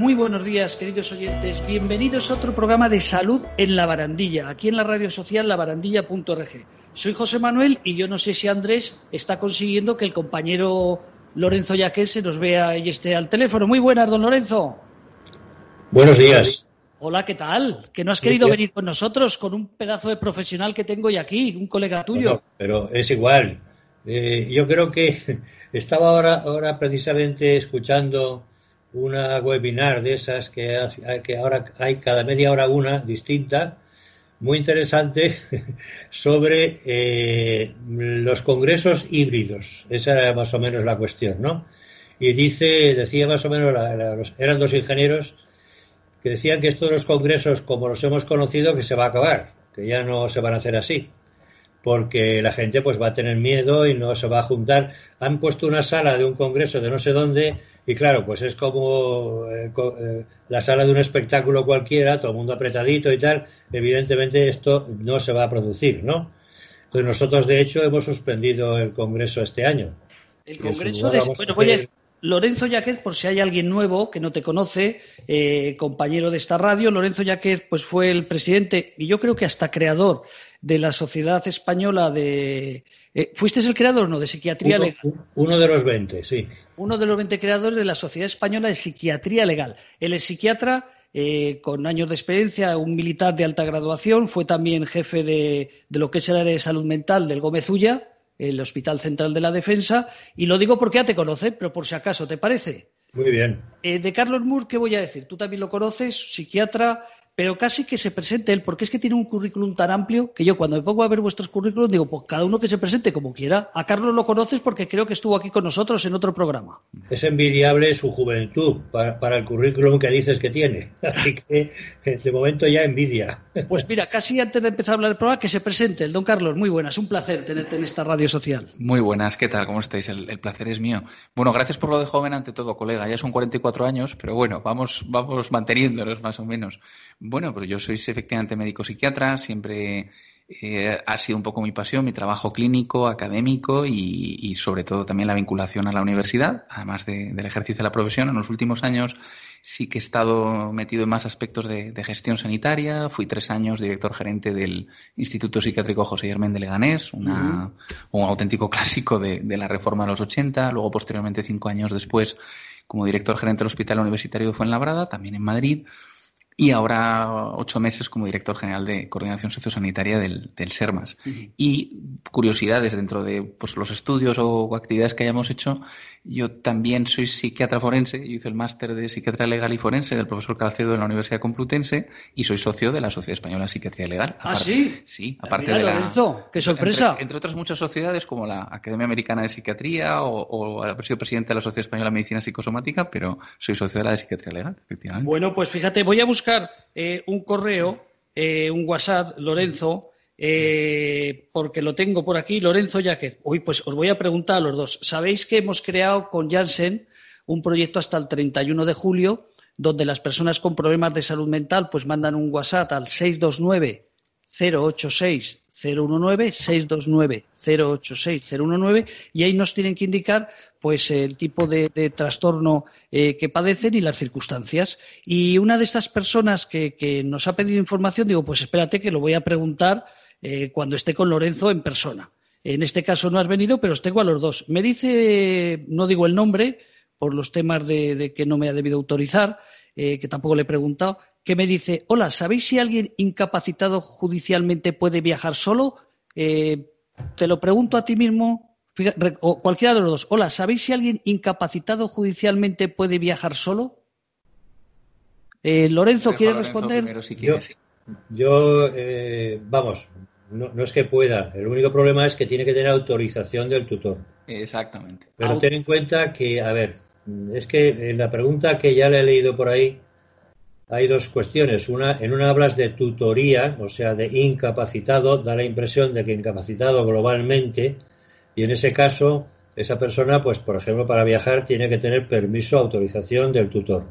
Muy buenos días, queridos oyentes. Bienvenidos a otro programa de salud en la barandilla, aquí en la radio social labarandilla.org. Soy José Manuel y yo no sé si Andrés está consiguiendo que el compañero Lorenzo Yaquel se nos vea y esté al teléfono. Muy buenas, don Lorenzo. Buenos días. Hola, ¿qué tal? Que no has querido venir con nosotros, con un pedazo de profesional que tengo yo aquí, un colega tuyo. pero es igual. Eh, yo creo que estaba ahora, ahora precisamente escuchando una webinar de esas que, que ahora hay cada media hora una distinta muy interesante sobre eh, los congresos híbridos. Esa era más o menos la cuestión, ¿no? Y dice, decía más o menos, eran dos ingenieros que decían que estos los congresos, como los hemos conocido, que se va a acabar, que ya no se van a hacer así, porque la gente pues va a tener miedo y no se va a juntar. Han puesto una sala de un congreso de no sé dónde y claro, pues es como eh, eh, la sala de un espectáculo cualquiera, todo el mundo apretadito y tal. Evidentemente esto no se va a producir, ¿no? Entonces nosotros, de hecho, hemos suspendido el Congreso este año. El Congreso de... Bueno, Lorenzo Yaquez, por si hay alguien nuevo que no te conoce, eh, compañero de esta radio, Lorenzo Yaquez pues fue el presidente y yo creo que hasta creador de la Sociedad Española de... Eh, ¿Fuiste el creador no? De Psiquiatría uno, Legal. Uno de los 20, sí. Uno de los 20 creadores de la Sociedad Española de Psiquiatría Legal. Él es psiquiatra eh, con años de experiencia, un militar de alta graduación, fue también jefe de, de lo que es el área de salud mental del Gómez Ulla, el Hospital Central de la Defensa, y lo digo porque ya te conoce, pero por si acaso, ¿te parece? Muy bien. Eh, de Carlos Moore, ¿qué voy a decir? Tú también lo conoces, psiquiatra, pero casi que se presente él, porque es que tiene un currículum tan amplio que yo cuando me pongo a ver vuestros currículums digo, pues cada uno que se presente como quiera. A Carlos lo conoces porque creo que estuvo aquí con nosotros en otro programa. Es envidiable su juventud para, el currículum que dices que tiene. Así que de momento ya envidia. Pues mira, casi antes de empezar a hablar del programa, que se presente el don Carlos. Muy buenas, un placer tenerte en esta radio social. Muy buenas, ¿qué tal? ¿Cómo estáis? El, placer es mío. Bueno, gracias por lo de joven ante todo, colega. Ya son 44 años, pero bueno, vamos, vamos manteniéndolos más o menos. Bueno, pues yo soy efectivamente médico psiquiatra, siempre eh, ha sido un poco mi pasión, mi trabajo clínico, académico y, sobre todo también la vinculación a la universidad, además del ejercicio de la profesión. En los últimos años sí que he estado metido en más aspectos de, gestión sanitaria. Fui tres años director gerente del Instituto Psiquiátrico José Germán de Leganés, un auténtico clásico de, de, la reforma de los 80. Luego, posteriormente, cinco años después, como director gerente del Hospital Universitario de Fuenlabrada, también en Madrid y ahora ocho meses como director general de coordinación sociosanitaria del, del SERMAS. Y curiosidades dentro de pues, los estudios o actividades que hayamos hecho, yo también soy psiquiatra forense, yo hice el máster de psiquiatría legal y forense del profesor Calcedo de la Universidad Complutense y soy socio de la Sociedad Española de Psiquiatría Legal. ¿Ah, sí? Sí, aparte de la... ¡Qué sorpresa! Entre, otras muchas sociedades como la Academia Americana de Psiquiatría o, o haber sido presidente de la Sociedad Española de Medicina Psicosomática, pero soy socio de la de Psiquiatría Legal, efectivamente. Bueno, pues fíjate, voy a buscar eh, un correo, eh, un WhatsApp, Lorenzo, eh, porque lo tengo por aquí, Lorenzo Yaquez. Hoy pues os voy a preguntar a los dos. Sabéis que hemos creado con Janssen un proyecto hasta el 31 de julio donde las personas con problemas de salud mental pues mandan un WhatsApp al 629 086 019 629 086 019 y ahí nos tienen que indicar pues el tipo de, trastorno eh, que padecen y las circunstancias. Y una de estas personas que, nos ha pedido información, digo, pues espérate que lo voy a preguntar eh, cuando esté con Lorenzo en persona. En este caso no has venido, pero os tengo a los dos. Me dice, no digo el nombre, por los temas de, que no me ha debido autorizar, eh, que tampoco le he preguntado, que me dice, hola, ¿sabéis si alguien incapacitado judicialmente puede viajar solo? Eh, te lo pregunto a ti mismo, o cualquiera de los dos. Hola, ¿sabéis si alguien incapacitado judicialmente puede viajar solo? Lorenzo, ¿quieres responder? yo vamos, no, no, es que pueda, el único problema es que tiene que tener autorización del tutor. Exactamente. Pero ten en cuenta que, a ver, es que en la pregunta que ya le he leído por ahí, hay dos cuestiones. Una, en una hablas de tutoría, o sea, de incapacitado, da la impresión de que incapacitado globalmente, y en ese caso, esa persona, pues, por ejemplo, para viajar tiene que tener permiso, autorización del tutor.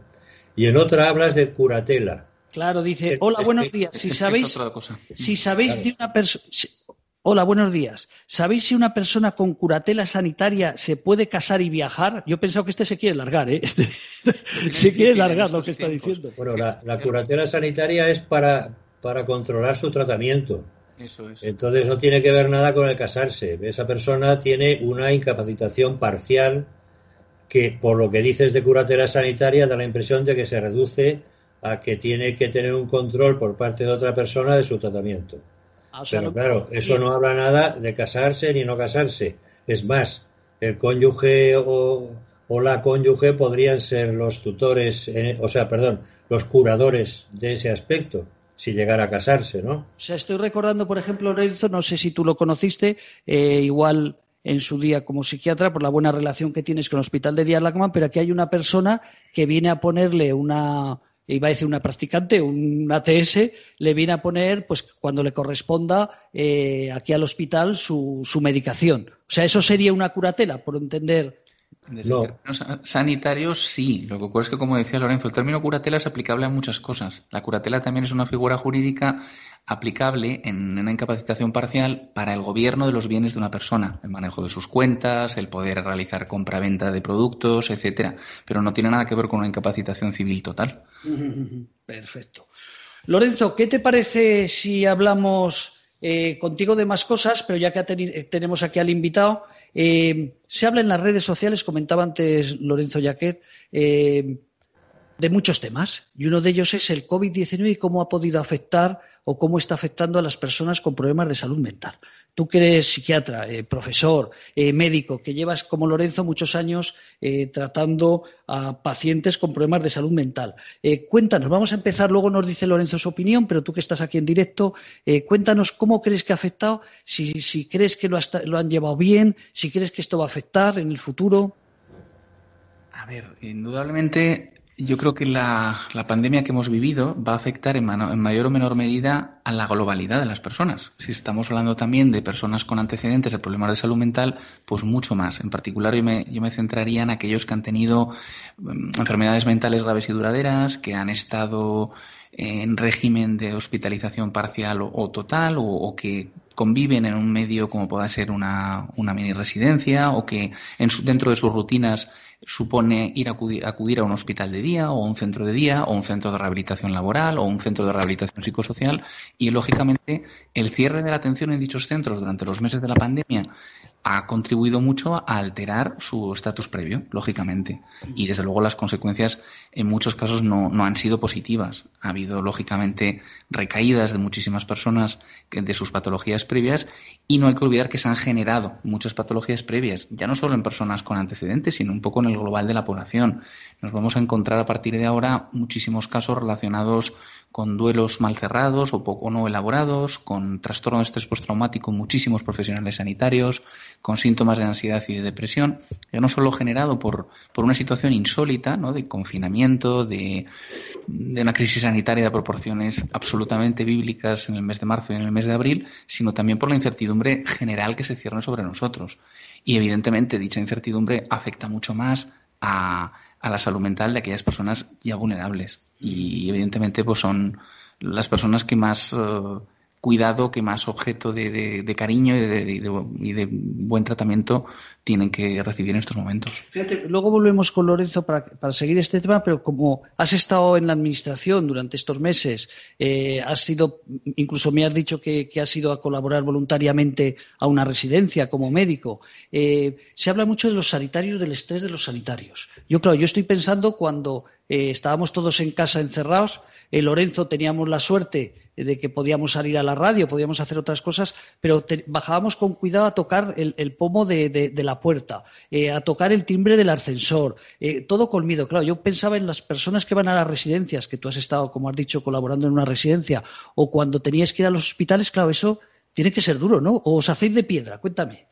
Y en otra hablas de curatela, Claro, dice, hola, buenos días. Si sabéis, si sabéis de una persona... Hola, buenos días. ¿Sabéis si una persona con curatela sanitaria se puede casar y viajar? Yo he pensado que este se quiere largar, ¿eh? Este se quiere largar lo que está diciendo. Bueno, la, curatela sanitaria es para, para controlar su tratamiento. Eso es. Entonces no tiene que ver nada con el casarse. Esa persona tiene una incapacitación parcial que, por lo que dices de curatela sanitaria, da la impresión de que se reduce a que tiene que tener un control por parte de otra persona de su tratamiento. Ah, Pero claro, eso no habla nada de casarse ni no casarse. Es más, el cónyuge o, la cónyuge podrían ser los tutores, o sea, perdón, los curadores de ese aspecto si llegara a casarse, ¿no? O sea, estoy recordando, por ejemplo, Lorenzo, no sé si tú lo conociste, eh, igual en su día como psiquiatra por la buena relación que tienes con el Hospital de Díaz Lacman, pero aquí hay una persona que viene a ponerle una, iba a decir una practicante, un ATS, le viene a poner, pues cuando le corresponda, eh, aquí al hospital su, su medicación. O sea, eso sería una curatela, por entender sanitarios sí. Lo que ocurre es que, como decía Lorenzo, el término curatela es aplicable a muchas cosas. La curatela también es una figura jurídica aplicable en una incapacitación parcial para el gobierno de los bienes de una persona, el manejo de sus cuentas, el poder realizar compra-venta de productos, etcétera. Pero no tiene nada que ver con una incapacitación civil total. Perfecto. Lorenzo, ¿qué te parece si hablamos eh, contigo de más cosas, pero ya que tenemos aquí al invitado? Eh, se habla en las redes sociales, comentaba antes Lorenzo Yaquet, eh, de muchos temas y uno de ellos es el COVID-19 y cómo ha podido afectar o cómo está afectando a las personas con problemas de salud mental. Tú que eres psiquiatra, eh, profesor, eh, médico, que llevas como Lorenzo muchos años eh, tratando a pacientes con problemas de salud mental. cuéntanos, vamos a empezar, luego nos dice Lorenzo su opinión, pero tú que estás aquí en directo, cuéntanos cómo crees que ha afectado, si, si crees que lo, lo han llevado bien, si crees que esto va a afectar en el futuro. A ver, indudablemente yo creo que la, pandemia que hemos vivido va a afectar en, mayor o menor medida a la globalidad de las personas. Si estamos hablando también de personas con antecedentes de problemas de salud mental, pues mucho más. En particular, yo me, yo me centraría en aquellos que han tenido mm, enfermedades mentales graves y duraderas, que han estado en régimen de hospitalización parcial o, total, o, que conviven en un medio como pueda ser una, mini residencia, o que en dentro de sus rutinas supone ir a acudir, a un hospital de día o un centro de día o un centro de rehabilitación laboral o un centro de rehabilitación psicosocial. Y lógicamente el cierre de la atención en dichos centros durante los meses de la pandemia ha contribuido mucho a alterar su estatus previo, lógicamente. Y desde luego las consecuencias en muchos casos no, no, han sido positivas. Ha habido, lógicamente, recaídas de muchísimas personas de sus patologías previas y no hay que olvidar que se han generado muchas patologías previas, ya no solo en personas con antecedentes, sino un poco en el global de la población. Nos vamos a encontrar a partir de ahora muchísimos casos relacionados con duelos mal cerrados o poco no elaborados, con trastorno de estrés postraumático, muchísimos profesionales sanitarios, con síntomas de ansiedad y de depresión, ya no solo generado por, por una situación insólita, ¿no? de confinamiento, de, de una crisis sanitaria de proporciones absolutamente bíblicas en el mes de marzo y en el mes de abril, sino también por la incertidumbre general que se cierne sobre nosotros. Y evidentemente dicha incertidumbre afecta mucho más a, a la salud mental de aquellas personas ya vulnerables y evidentemente pues son las personas que más eh, cuidado, que más objeto de, de, cariño y de, y de, buen tratamiento tienen que recibir en estos momentos. Fíjate, luego volvemos con Lorenzo para, para seguir este tema, pero como has estado en la administración durante estos meses, eh, has sido, incluso me has dicho que, que, has ido a colaborar voluntariamente a una residencia como médico. Eh, se habla mucho de los sanitarios, del estrés de los sanitarios. Yo, claro, yo estoy pensando cuando eh, estábamos todos en casa encerrados, Lorenzo teníamos la suerte de que podíamos salir a la radio, podíamos hacer otras cosas, pero bajábamos con cuidado a tocar el, pomo de, la puerta, eh, a tocar el timbre del ascensor, todo con miedo. Claro, yo pensaba en las personas que van a las residencias, que tú has estado, como has dicho, colaborando en una residencia, o cuando tenías que ir a los hospitales, claro, eso tiene que ser duro, ¿no? O os hacéis de piedra, cuéntame.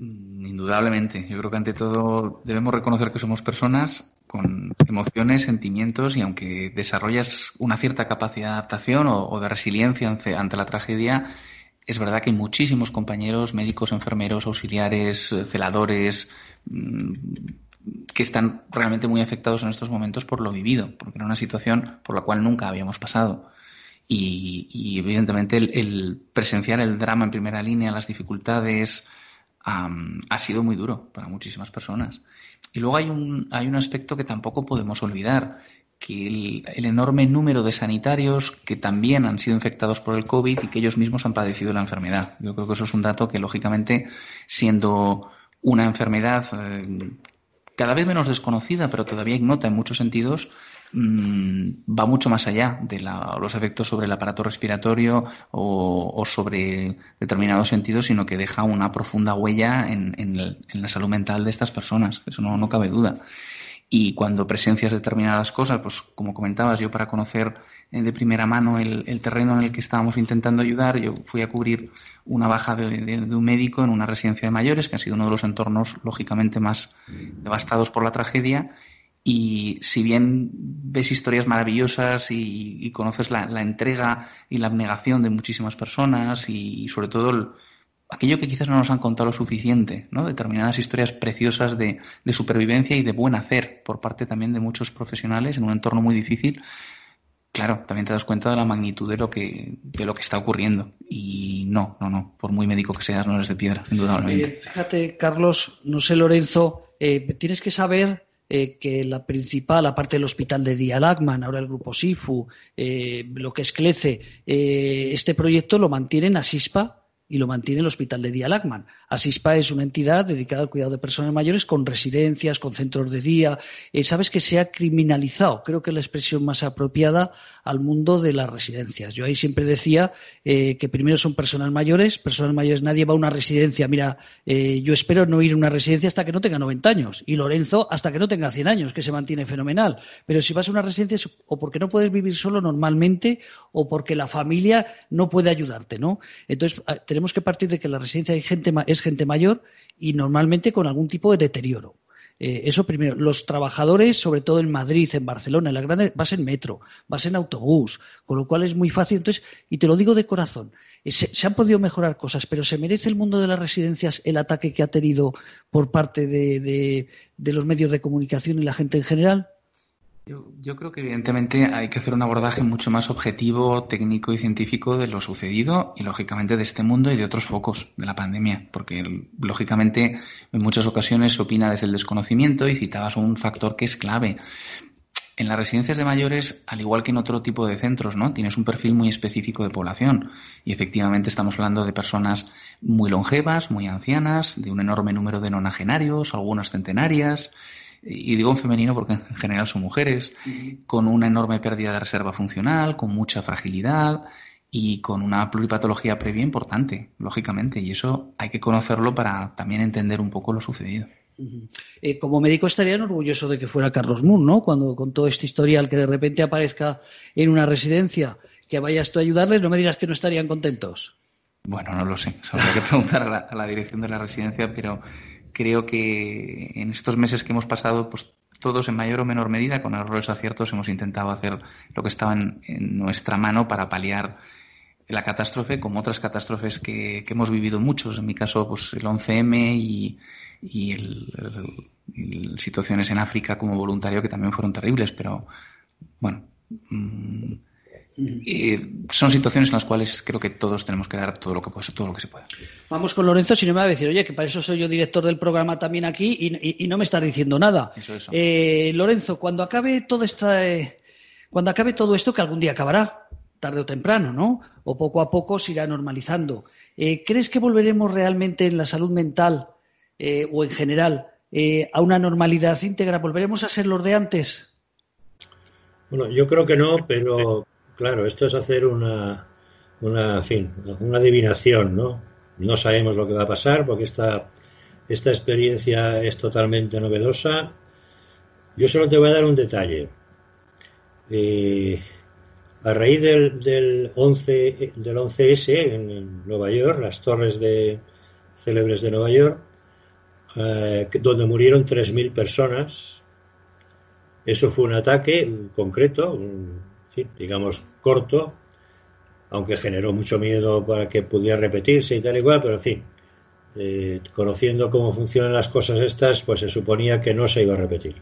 Mm, indudablemente. Yo creo que ante todo debemos reconocer que somos personas con emociones, sentimientos y aunque desarrollas una cierta capacidad de adaptación o, de resiliencia ante, la tragedia, es verdad que hay muchísimos compañeros, médicos, enfermeros, auxiliares, celadores, mm, que están realmente muy afectados en estos momentos por lo vivido, porque era una situación por la cual nunca habíamos pasado. y, evidentemente el, presenciar el drama en primera línea, las dificultades, ha sido muy duro para muchísimas personas. Y luego hay un, hay un aspecto que tampoco podemos olvidar, que el, enorme número de sanitarios que también han sido infectados por el COVID y que ellos mismos han padecido la enfermedad. Yo creo que eso es un dato que, lógicamente, siendo una enfermedad eh, cada vez menos desconocida, pero todavía ignota en muchos sentidos, mm, va mucho más allá de los efectos sobre el aparato respiratorio o, sobre determinados sentidos, sino que deja una profunda huella en, la salud mental de estas personas. Eso no, no cabe duda. Y cuando presencias determinadas cosas, pues como comentabas, yo para conocer eh, de primera mano el, terreno en el que estábamos intentando ayudar, yo fui a cubrir una baja de, un médico en una residencia de mayores, que ha sido uno de los entornos lógicamente más devastados por la tragedia. Y si bien ves historias maravillosas y, conoces la, entrega y la abnegación de muchísimas personas y, y sobre todo el, aquello que quizás no nos han contado lo suficiente, ¿no? Determinadas historias preciosas de, supervivencia y de buen hacer por parte también de muchos profesionales en un entorno muy difícil. Claro, también te das cuenta de la magnitud de lo que, de lo que está ocurriendo. Y no, no, no, por muy médico que seas, no eres de piedra, indudablemente. Eh, fíjate, Carlos, no sé, Lorenzo, eh, tienes que saber eh, que la principal, aparte del hospital de Dialagman, ahora el grupo SIFU, lo que es CLECE, este proyecto lo mantienen a SISPA y lo mantiene el Hospital de Día Lagman. Asispa es una entidad dedicada al cuidado de personas mayores con residencias, con centros de día. Eh, sabes que se ha criminalizado, creo que es la expresión más apropiada al mundo de las residencias. Yo ahí siempre decía eh, que primero son personas mayores, personas mayores, nadie va a una residencia. Mira, eh, yo espero no ir a una residencia hasta que no tenga 90 años y Lorenzo hasta que no tenga 100 años, que se mantiene fenomenal. Pero si vas a una residencia es o porque no puedes vivir solo normalmente o porque la familia no puede ayudarte, ¿no? Entonces, ah, tenemos que partir de que la residencia hay gente, es gente mayor y normalmente con algún tipo de deterioro. Eh, eso primero. Los trabajadores, sobre todo en Madrid, en Barcelona, en la grande, vas en metro, vas en autobús, con lo cual es muy fácil. Entonces, y te lo digo de corazón, eh, se, han podido mejorar cosas, pero ¿se merece el mundo de las residencias el ataque que ha tenido por parte de los medios de comunicación y la gente en general? Yo, creo que evidentemente hay que hacer un abordaje mucho más objetivo, técnico y científico de lo sucedido y lógicamente de este mundo y de otros focos de la pandemia, porque lógicamente en muchas ocasiones se opina desde el desconocimiento y citabas un factor que es clave. En las residencias de mayores, al igual que en otro tipo de centros, ¿no? Tienes un perfil muy específico de población y efectivamente estamos hablando de personas muy longevas, muy ancianas, de un enorme número de nonagenarios, algunas centenarias, y digo en femenino porque en general son mujeres, con una enorme pérdida de reserva funcional, con mucha fragilidad y con una pluripatología previa importante, lógicamente, y eso hay que conocerlo para también entender un poco lo sucedido. Eh, como médico estarían orgulloso de que fuera Carlos Moon, ¿no? Cuando con todo este historial que de repente aparezca en una residencia, que vayas tú a ayudarles, no me digas que no estarían contentos. Bueno, no lo sé. Habría que preguntar a la dirección de la residencia, pero creo que en estos meses que hemos pasado, pues todos en mayor o menor medida, con errores o aciertos, hemos intentado hacer lo que estaba en, nuestra mano para paliar la catástrofe, como otras catástrofes que, hemos vivido muchos. En mi caso, pues el 11M y, situaciones en África como voluntario que también fueron terribles, pero bueno. Mm, son situaciones en las cuales creo que todos tenemos que dar todo lo que, todo lo que se pueda. Vamos con Lorenzo, si no me va a decir, oye, que para eso soy yo director del programa también aquí y, no me estás diciendo nada. Eh, Lorenzo, cuando acabe todo esta, eh, cuando acabe todo esto, que algún día acabará, tarde o temprano, ¿no? O poco a poco se irá normalizando. Eh, ¿Crees que volveremos realmente en la salud mental o en general a una normalidad íntegra? ¿Volveremos a ser los de antes? Bueno, yo creo que no, pero Claro, esto es hacer una, una, fin, una adivinación, ¿no? No sabemos lo que va a pasar porque esta, esta experiencia es totalmente novedosa. Yo solo te voy a dar un detalle. Eh, a raíz del, del, 11, del 11S en Nueva York, las torres de, célebres de Nueva York, eh, donde murieron 3.000 personas, eso fue un ataque concreto, digamos, corto, aunque generó mucho miedo para que pudiera repetirse y tal y cual, pero en fin, eh, conociendo cómo funcionan las cosas estas, pues se suponía que no se iba a repetir.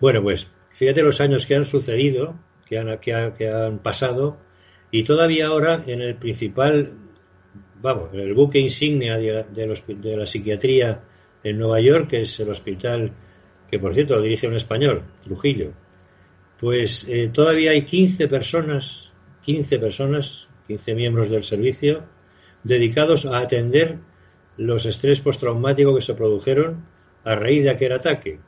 Bueno, pues fíjate los años que han sucedido, que han, que, han pasado, Y todavía ahora en el principal, vamos, en el buque insignia de, de la psiquiatría en Nueva York, que es el hospital que por cierto lo dirige un español, Trujillo, pues eh, todavía hay 15 personas, 15 personas, 15 miembros del servicio, dedicados a atender los estrés postraumáticos que se produjeron a raíz de aquel ataque.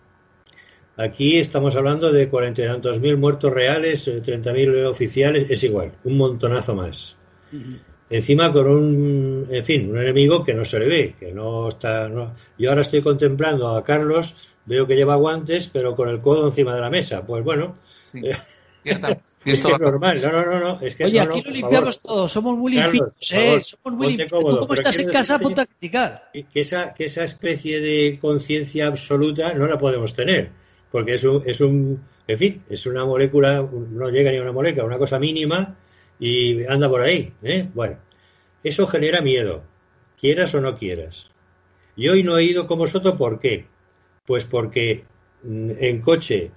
Aquí estamos hablando de cuarenta y tantos mil muertos reales, eh, treinta mil oficiales, es igual, un montonazo más. Encima con un, en fin, un enemigo que no se le ve, que no está. No... Yo ahora estoy contemplando a Carlos, veo que lleva guantes, pero con el codo encima de la mesa. Pues bueno, eh, es que es normal, no, no, no, no. Es que, Oye, aquí lo limpiamos todo, somos muy limpios, ¿eh? Somos muy limpios. ¿Cómo estás en casa? Ponte a criticar. Que esa, que esa especie de conciencia absoluta no la podemos tener, porque es un, es un, en fin, es una molécula, no llega ni a una molécula, una cosa mínima y anda por ahí, ¿eh? Bueno, eso genera miedo, quieras o no quieras. Y hoy no he ido con vosotros, ¿por qué? Pues porque mm, en coche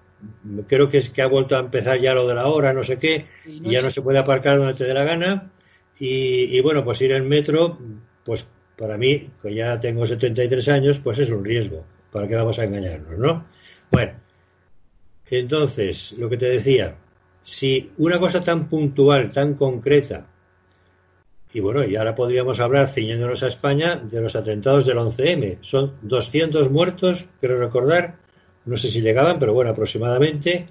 creo que es que ha vuelto a empezar ya lo de la hora, no sé qué, y, ya no se puede aparcar donde te dé la gana. Y, bueno, pues ir en metro, pues para mí, que ya tengo 73 años, pues es un riesgo. ¿Para qué vamos a engañarnos, no? Bueno, entonces, lo que te decía, si una cosa tan puntual, tan concreta, y bueno, y ahora podríamos hablar, ciñéndonos a España, de los atentados del 11M. Son 200 muertos, quiero recordar, no sé si llegaban, pero bueno, aproximadamente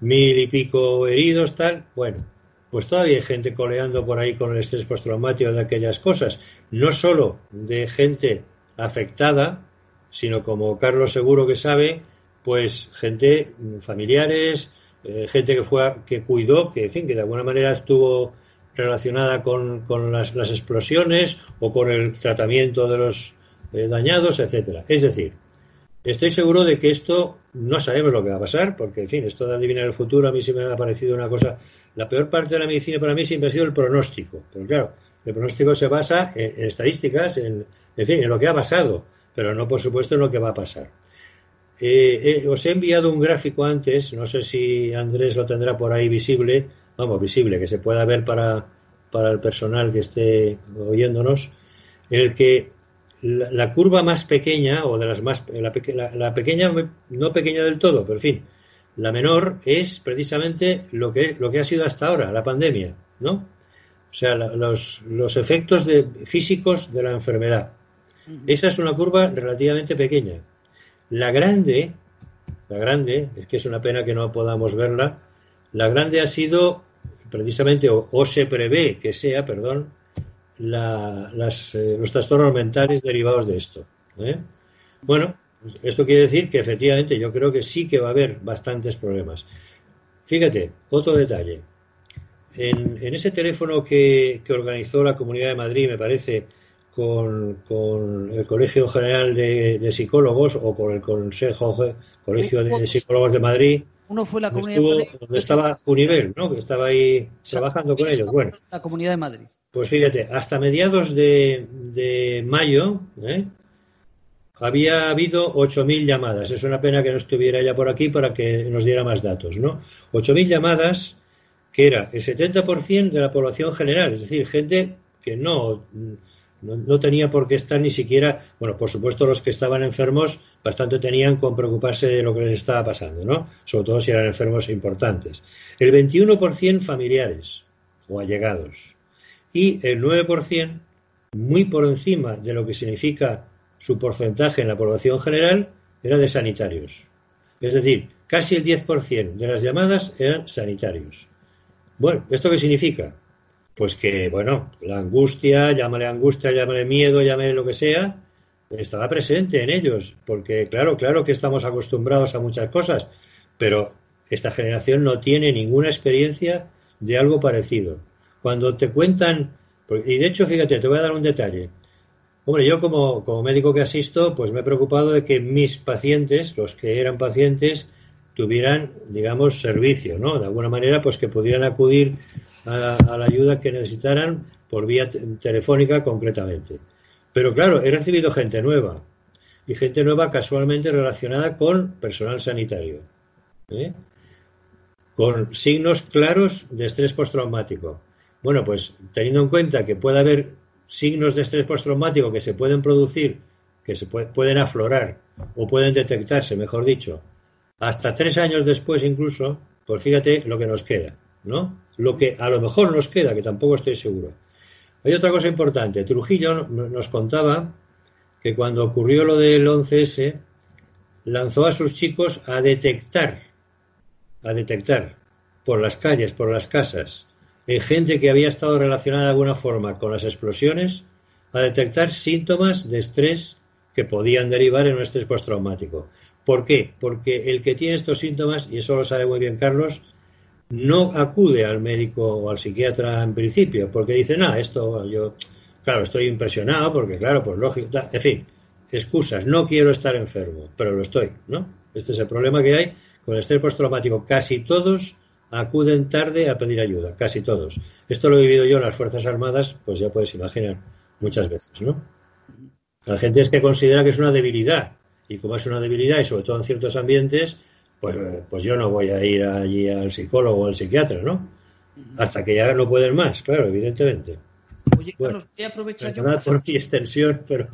mil y pico heridos, tal. Bueno, pues todavía hay gente coleando por ahí con el estrés postraumático de aquellas cosas. No solo de gente afectada, sino como Carlos seguro que sabe, pues gente, mm, familiares, eh, gente que fue que cuidó, que en fin, que de alguna manera estuvo relacionada con, con las, las, explosiones o con el tratamiento de los eh, dañados, etcétera. Es decir, Estoy seguro de que esto no sabemos lo que va a pasar, porque, en fin, esto de adivinar el futuro a mí sí me ha parecido una cosa. La peor parte de la medicina para mí siempre ha sido el pronóstico. Pero claro, el pronóstico se basa en, estadísticas, en, en, fin, en lo que ha pasado, pero no, por supuesto, en lo que va a pasar. Eh, eh, os he enviado un gráfico antes, no sé si Andrés lo tendrá por ahí visible, vamos, visible, que se pueda ver para, para el personal que esté oyéndonos, en el que la, curva más pequeña, o de las más, la, pequeña, no pequeña del todo, pero en fin, la menor es precisamente lo que, lo que ha sido hasta ahora, la pandemia, ¿no? O sea, los, los, efectos de, físicos de la enfermedad. Esa es una curva relativamente pequeña. La grande, la grande, es que es una pena que no podamos verla, la grande ha sido precisamente, o se prevé que sea, perdón, las, eh, los trastornos mentales derivados de esto. ¿eh? Bueno, esto quiere decir que efectivamente yo creo que sí que va a haber bastantes problemas. Fíjate, otro detalle. En, ese teléfono que, organizó la Comunidad de Madrid, me parece, con, el Colegio General de, Psicólogos o con el Consejo Colegio de Psicólogos de Madrid, uno fue la Comunidad de Madrid. Donde estaba Univel, ¿no? Que estaba ahí trabajando con ellos. Bueno. La Comunidad de Madrid. Pues fíjate, hasta mediados de, mayo ¿eh? había habido 8.000 llamadas. Es una pena que no estuviera ya por aquí para que nos diera más datos, ¿no? 8.000 llamadas, que era el 70% de la población general, es decir, gente que no, no, tenía por qué estar ni siquiera, bueno, por supuesto los que estaban enfermos bastante tenían con preocuparse de lo que les estaba pasando, ¿no? Sobre todo si eran enfermos importantes. El 21% familiares o allegados y el 9%, muy por encima de lo que significa su porcentaje en la población general, era de sanitarios. Es decir, casi el 10% de las llamadas eran sanitarios. Bueno, ¿esto qué significa? Pues que, bueno, la angustia, llámale angustia, llámale miedo, llámale lo que sea, estaba presente en ellos, porque claro, claro que estamos acostumbrados a muchas cosas, pero esta generación no tiene ninguna experiencia de algo parecido. Cuando te cuentan, y de hecho, fíjate, te voy a dar un detalle. Hombre, yo como, como médico que asisto, pues me he preocupado de que mis pacientes, los que eran pacientes, tuvieran, digamos, servicio, ¿no? De alguna manera, pues que pudieran acudir a, a la ayuda que necesitaran por vía telefónica concretamente. Pero claro, he recibido gente nueva y gente nueva casualmente relacionada con personal sanitario, ¿eh? con signos claros de estrés postraumático Bueno, pues teniendo en cuenta que puede haber signos de estrés postraumático que se pueden producir, que se pueden aflorar o pueden detectarse, mejor dicho, hasta tres años después incluso, pues fíjate lo que nos queda, ¿no? Lo que a lo mejor nos queda, que tampoco estoy seguro. Hay otra cosa importante. Trujillo nos contaba que cuando ocurrió lo del 11S, lanzó a sus chicos a detectar, a detectar por las calles, por las casas, en gente que había estado relacionada de alguna forma con las explosiones, a detectar síntomas de estrés que podían derivar en un estrés postraumático. ¿Por qué? Porque el que tiene estos síntomas, y eso lo sabe muy bien Carlos, no acude al médico o al psiquiatra en principio, porque dice, no, esto yo, claro, estoy impresionado, porque claro, pues lógico, en fin, excusas, no quiero estar enfermo, pero lo estoy, ¿no? Este es el problema que hay con el estrés postraumático. Casi todos acuden tarde a pedir ayuda, casi todos. Esto lo he vivido yo en las Fuerzas Armadas, pues ya puedes imaginar muchas veces, ¿no? La gente es que considera que es una debilidad, y como es una debilidad, y sobre todo en ciertos ambientes, pues, pues yo no voy a ir allí al psicólogo o al psiquiatra, ¿no? Hasta que ya no pueden más, claro, evidentemente. Oye, Carlos, voy a aprovechar yo. Por mi extensión, pero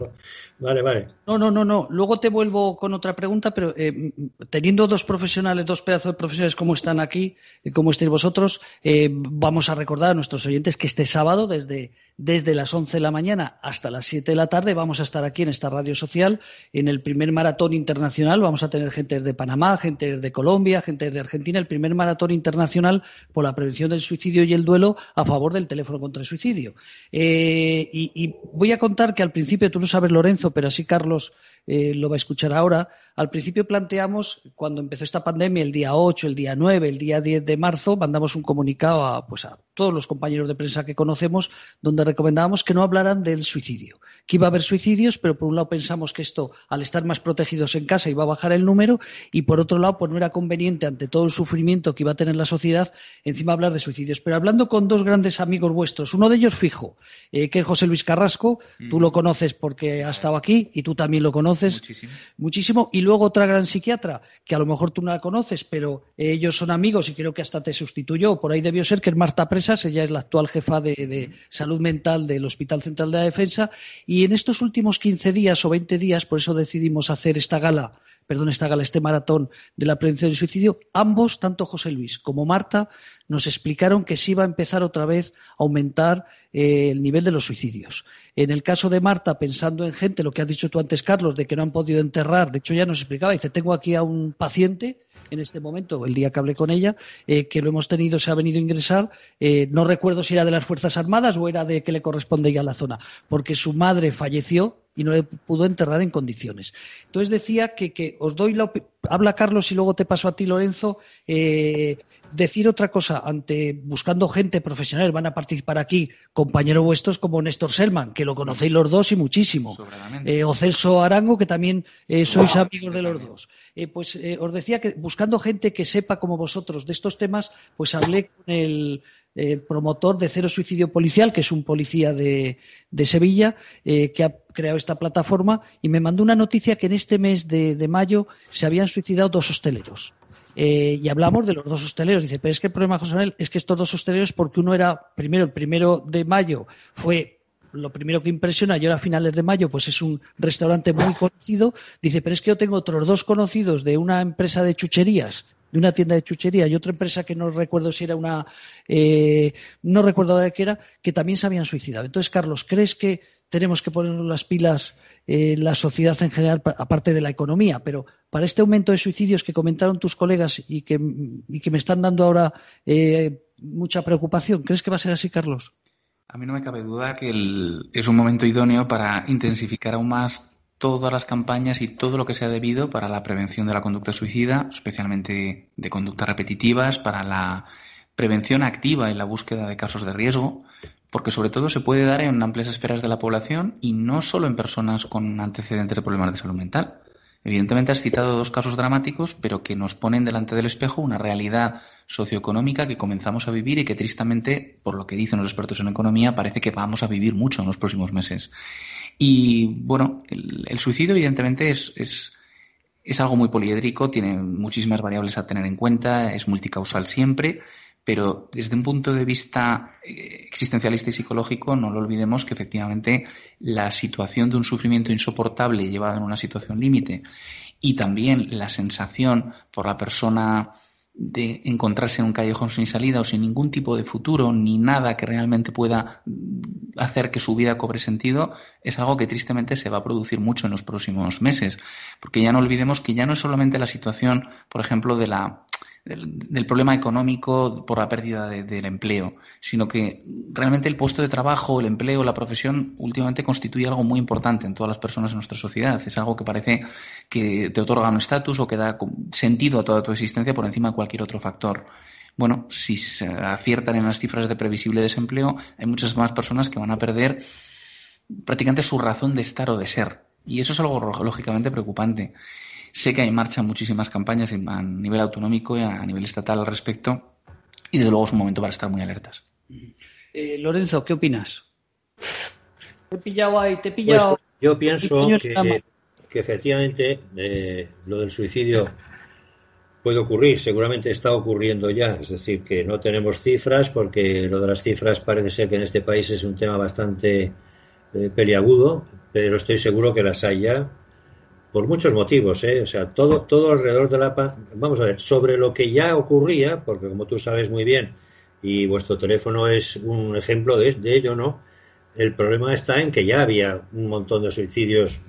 Vale, vale. No, no, no, no. Luego te vuelvo con otra pregunta, pero eh, teniendo dos profesionales, dos pedazos de profesionales como están aquí y como estáis vosotros, eh, vamos a recordar a nuestros oyentes que este sábado, desde, desde las 11 de la mañana hasta las 7 de la tarde, vamos a estar aquí en esta radio social, en el primer maratón internacional. Vamos a tener gente de Panamá, gente de Colombia, gente de Argentina, el primer maratón internacional por la prevención del suicidio y el duelo a favor del teléfono contra el suicidio. Eh, y, y voy a contar que al principio, tú lo sabes, Lorenzo, pero así Carlos eh, lo va a escuchar ahora. Al principio planteamos, cuando empezó esta pandemia, el día 8, el día 9, el día 10 de marzo, mandamos un comunicado a, pues a todos los compañeros de prensa que conocemos, donde recomendábamos que no hablaran del suicidio que iba a haber suicidios, pero por un lado pensamos que esto, al estar más protegidos en casa, iba a bajar el número y por otro lado, pues no era conveniente ante todo el sufrimiento que iba a tener la sociedad, encima hablar de suicidios. Pero hablando con dos grandes amigos vuestros, uno de ellos fijo, eh, que es José Luis Carrasco, tú lo conoces porque ha estado aquí y tú también lo conoces muchísimo. muchísimo. Y luego otra gran psiquiatra, que a lo mejor tú no la conoces, pero ellos son amigos y creo que hasta te sustituyó, por ahí debió ser, que es Marta Presas, ella es la actual jefa de, de salud mental del Hospital Central de la Defensa y y en estos últimos 15 días o 20 días, por eso decidimos hacer esta gala, perdón, esta gala, este maratón de la prevención del suicidio, ambos, tanto José Luis como Marta, nos explicaron que se iba a empezar otra vez a aumentar eh, el nivel de los suicidios. En el caso de Marta, pensando en gente, lo que has dicho tú antes, Carlos, de que no han podido enterrar, de hecho ya nos explicaba, dice, tengo aquí a un paciente en este momento, el día que hablé con ella, eh, que lo hemos tenido, se ha venido a ingresar. Eh, no recuerdo si era de las Fuerzas Armadas o era de que le corresponde ya a la zona, porque su madre falleció y no le pudo enterrar en condiciones. Entonces decía que, que os doy la habla Carlos y luego te paso a ti Lorenzo eh, decir otra cosa ante buscando gente profesional van a participar aquí compañeros vuestros como Néstor Selman que lo conocéis los dos y muchísimo. Eh, o Celso Arango que también eh, sois amigos de los dos. Pues os decía que buscando gente que sepa como vosotros de estos temas pues hablé con el promotor de Cero Suicidio Policial, que es un policía de, Sevilla, eh, que ha creado esta plataforma y me mandó una noticia que en este mes de, mayo se habían suicidado dos hosteleros. Eh, y hablamos de los dos hosteleros. Dice, pero es que el problema, José Manuel, es que estos dos hosteleros, porque uno era, primero, el primero de mayo fue lo primero que impresiona, y ahora a finales de mayo, pues es un restaurante muy conocido. Dice, pero es que yo tengo otros dos conocidos de una empresa de chucherías de una tienda de chuchería y otra empresa que no recuerdo si era una, eh, no recuerdo de qué era, que también se habían suicidado. Entonces, Carlos, ¿crees que tenemos que ponernos las pilas en la sociedad en general, aparte de la economía? Pero para este aumento de suicidios que comentaron tus colegas y que, y que me están dando ahora eh, mucha preocupación, ¿crees que va a ser así, Carlos? A mí no me cabe duda que es un momento idóneo para intensificar aún más todas las campañas y todo lo que sea debido para la prevención de la conducta suicida, especialmente de conductas repetitivas, para la prevención activa en la búsqueda de casos de riesgo, porque sobre todo se puede dar en amplias esferas de la población y no solo en personas con antecedentes de problemas de salud mental. Evidentemente has citado dos casos dramáticos, pero que nos ponen delante del espejo una realidad socioeconómica que comenzamos a vivir y que tristemente, por lo que dicen los expertos en economía, parece que vamos a vivir mucho en los próximos meses. Y bueno, el, suicidio evidentemente es, es, es algo muy poliédrico, tiene muchísimas variables a tener en cuenta, es multicausal siempre, pero desde un punto de vista eh, existencialista y psicológico, no lo olvidemos que efectivamente la situación de un sufrimiento insoportable llevado en una situación límite y también la sensación por la persona de encontrarse en un callejón sin salida o sin ningún tipo de futuro ni nada que realmente pueda hacer que su vida cobre sentido es algo que tristemente se va a producir mucho en los próximos meses. Porque ya no olvidemos que ya no es solamente la situación, por ejemplo, de la del, problema económico por la pérdida del empleo, sino que realmente el puesto de trabajo, el empleo, la profesión últimamente constituye algo muy importante en todas las personas en nuestra sociedad. Es algo que parece que te otorga un estatus o que da sentido a toda tu existencia por encima de cualquier otro factor. Bueno, si se aciertan en las cifras de previsible desempleo, hay muchas más personas que van a perder prácticamente su razón de estar o de ser. Y eso es algo lógicamente preocupante. Sé que hay en marcha muchísimas campañas a nivel autonómico y a nivel estatal al respecto y desde luego es un momento para estar muy alertas. Eh, Lorenzo, ¿qué opinas? Te he pillado ahí, te he pillado. Pues yo pienso que, efectivamente eh, lo del suicidio puede ocurrir, seguramente está ocurriendo ya, es decir, que no tenemos cifras porque lo de las cifras parece ser que en este país es un tema bastante eh, peliagudo, pero estoy seguro que las hay ya por muchos motivos, ¿eh? O sea, todo, todo alrededor de la... Vamos a ver, sobre lo que ya ocurría, porque como tú sabes muy bien, y vuestro teléfono es un ejemplo de, de ello, ¿no? El problema está en que ya había un montón de suicidios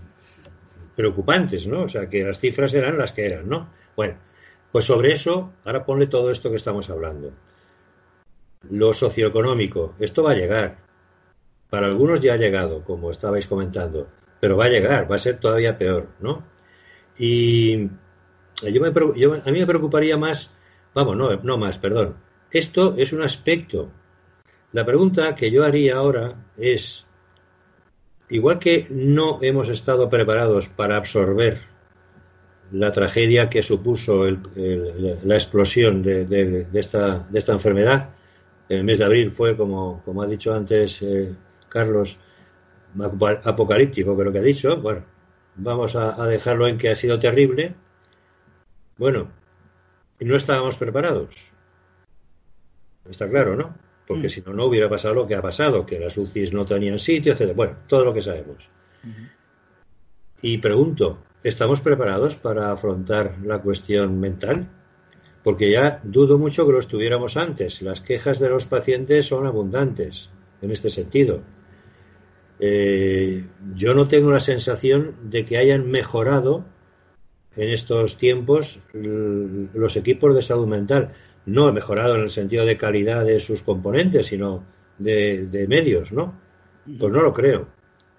preocupantes, ¿no? O sea, que las cifras eran las que eran, ¿no? Bueno, pues sobre eso, ahora ponle todo esto que estamos hablando. Lo socioeconómico, esto va a llegar. Para algunos ya ha llegado, como estabais comentando pero va a llegar, va a ser todavía peor, ¿no? Y yo me, yo, a mí me preocuparía más, vamos, no, no más, perdón. Esto es un aspecto. La pregunta que yo haría ahora es, igual que no hemos estado preparados para absorber la tragedia que supuso la explosión de, esta, de esta enfermedad, en el mes de abril fue, como, como ha dicho antes eh, Carlos, apocalíptico, creo que ha dicho. Bueno, vamos a, dejarlo en que ha sido terrible. Bueno, no estábamos preparados. Está claro, ¿no? Porque mm. si no, no hubiera pasado lo que ha pasado, que las UCIs no tenían sitio, etc. Bueno, todo lo que sabemos. Y pregunto, ¿estamos preparados para afrontar la cuestión mental? Porque ya dudo mucho que lo estuviéramos antes. Las quejas de los pacientes son abundantes en este sentido. Eh, yo no tengo la sensación de que hayan mejorado en estos tiempos los equipos de salud mental. No mejorado en el sentido de calidad de sus componentes, sino de, medios, ¿no? Pues no lo creo.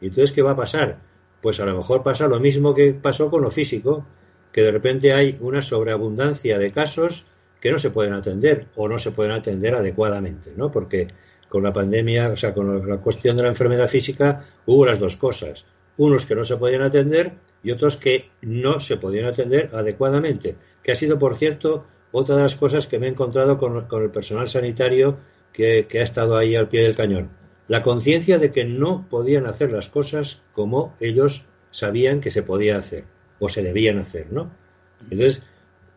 ¿Y entonces qué va a pasar? Pues a lo mejor pasa lo mismo que pasó con lo físico, que de repente hay una sobreabundancia de casos que no se pueden atender o no se pueden atender adecuadamente, ¿no? Porque con la pandemia, o sea, con la cuestión de la enfermedad física, hubo las dos cosas. Unos que no se podían atender y otros que no se podían atender adecuadamente. Que ha sido, por cierto, otra de las cosas que me he encontrado con, el personal sanitario que, ha estado ahí al pie del cañón. La conciencia de que no podían hacer las cosas como ellos sabían que se podía hacer o se debían hacer, ¿no? Entonces,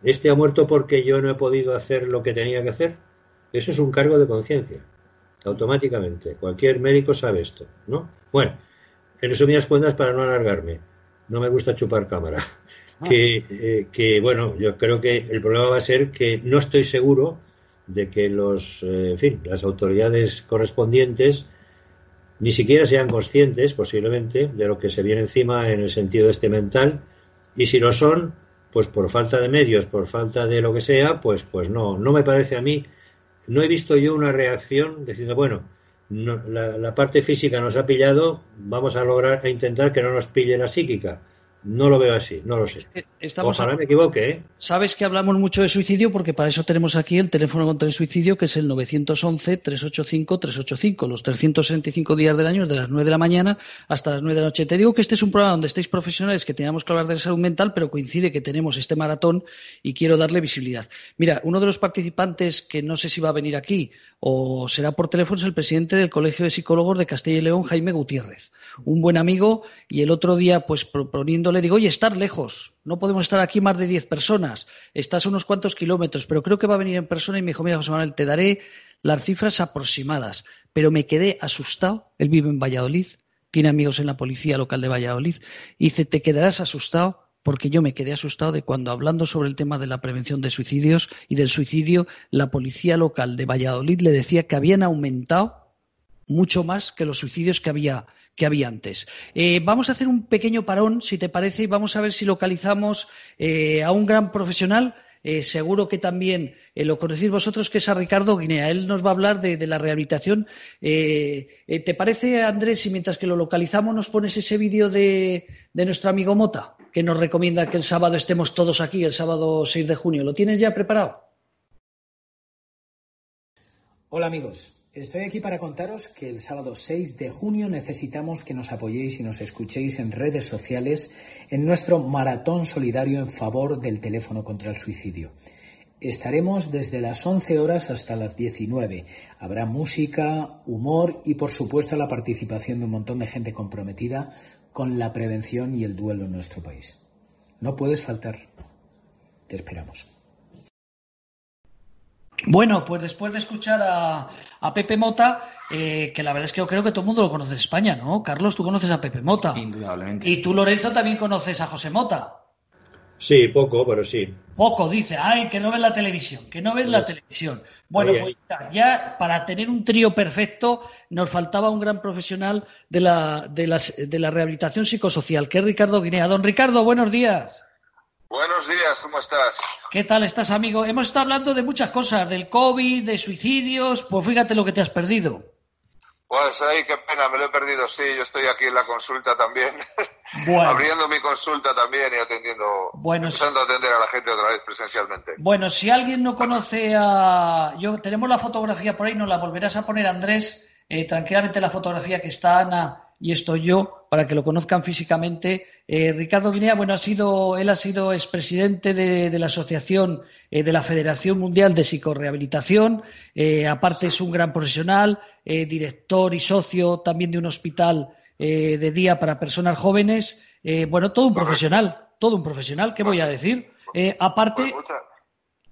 ¿este ha muerto porque yo no he podido hacer lo que tenía que hacer? Eso es un cargo de conciencia automáticamente. Cualquier médico sabe esto, ¿no? Bueno, en resumidas cuentas, para no alargarme, no me gusta chupar cámara. Ah. Que, eh, que, bueno, yo creo que el problema va a ser que no estoy seguro de que los, eh, en fin, las autoridades correspondientes ni siquiera sean conscientes, posiblemente, de lo que se viene encima en el sentido este mental, y si lo son, pues por falta de medios, por falta de lo que sea, pues, pues no, no me parece a mí no he visto yo una reacción diciendo, bueno, la, la, parte física nos ha pillado, vamos a lograr a intentar que no nos pille la psíquica. No lo veo así, no lo sé. Estamos Ojalá me equivoque. ¿eh? Sabes que hablamos mucho de suicidio porque para eso tenemos aquí el teléfono contra el suicidio que es el 911-385-385, los 365 días del año, desde las 9 de la mañana hasta las 9 de la noche. Te digo que este es un programa donde estáis profesionales que teníamos que hablar de salud mental, pero coincide que tenemos este maratón y quiero darle visibilidad. Mira, uno de los participantes que no sé si va a venir aquí o será por teléfono es el presidente del Colegio de Psicólogos de Castilla y León, Jaime Gutiérrez. Un buen amigo y el otro día, pues proponiendo le digo, oye, estar lejos, no podemos estar aquí más de 10 personas, estás a unos cuantos kilómetros, pero creo que va a venir en persona y me dijo, mira, José Manuel, te daré las cifras aproximadas, pero me quedé asustado, él vive en Valladolid, tiene amigos en la policía local de Valladolid, y dice, te quedarás asustado porque yo me quedé asustado de cuando hablando sobre el tema de la prevención de suicidios y del suicidio, la policía local de Valladolid le decía que habían aumentado mucho más que los suicidios que había, que había antes. Eh, vamos a hacer un pequeño parón, si te parece, y vamos a ver si localizamos eh, a un gran profesional. Eh, seguro que también lo conocéis vosotros, que es a Ricardo Guinea. Él nos va a hablar de, la rehabilitación. ¿Te parece, Andrés, si mientras que lo localizamos nos pones ese vídeo de, de nuestro amigo Mota, que nos recomienda que el sábado estemos todos aquí, el sábado 6 de junio? ¿Lo tienes ya preparado? Hola amigos, Estoy aquí para contaros que el sábado 6 de junio necesitamos que nos apoyéis y nos escuchéis en redes sociales en nuestro maratón solidario en favor del teléfono contra el suicidio. Estaremos desde las 11 horas hasta las 19. Habrá música, humor y por supuesto la participación de un montón de gente comprometida con la prevención y el duelo en nuestro país. No puedes faltar. Te esperamos. Bueno, pues después de escuchar a, Pepe Mota, eh, que la verdad es que yo creo que todo el mundo lo conoce en España, ¿no? Carlos, tú conoces a Pepe Mota. Indudablemente. Y tú, Lorenzo, también conoces a José Mota. Sí, poco, pero sí. Poco, dice, ay, que no ves la televisión, que no ves la televisión. Bueno, pues ya, para tener un trío perfecto nos faltaba un gran profesional de la, de, de la rehabilitación psicosocial, que es Ricardo Guinea. Don Ricardo, buenos días. Buenos días, ¿cómo estás? ¿Qué tal estás, amigo? Hemos estado hablando de muchas cosas, del COVID, de suicidios, pues fíjate lo que te has perdido. Pues ay, qué pena, me lo he perdido, sí, yo estoy aquí en la consulta también, abriendo mi consulta también y atendiendo, bueno, empezando a atender a la gente otra vez presencialmente. Bueno, si alguien no conoce a... Yo, tenemos la fotografía por ahí, nos la volverás a poner, Andrés, eh, tranquilamente la fotografía que está Ana y estoy yo, para que lo conozcan físicamente. Eh, Ricardo Guinea, bueno, ha sido, él ha sido expresidente de, de la Asociación eh, de la Federación Mundial de Psicorehabilitación, eh, aparte es un gran profesional, director y socio también de un hospital de día para personas jóvenes. bueno, todo un profesional, todo un profesional, ¿qué voy a decir? aparte, pues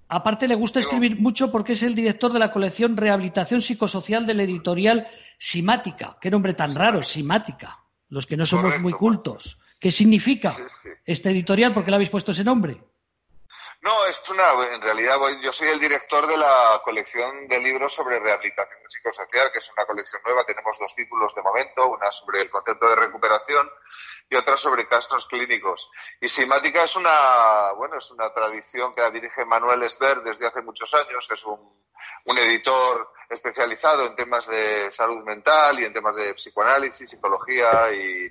aparte le gusta escribir mucho porque es el director de la colección Rehabilitación Psicosocial del editorial Simática. Qué nombre tan raro, Simática. Los que no somos muy cultos. ¿Qué significa este editorial? ¿Por qué le habéis puesto ese nombre? No, es una, en realidad yo soy el director de la colección de libros sobre rehabilitación psicosocial, que es una colección nueva. Tenemos dos títulos de momento, una sobre el concepto de recuperación y otra sobre casos clínicos. Y Simática es una, bueno, es una tradición que la dirige Manuel Esber desde hace muchos años. Es un, un editor especializado en temas de salud mental y en temas de psicoanálisis, psicología y,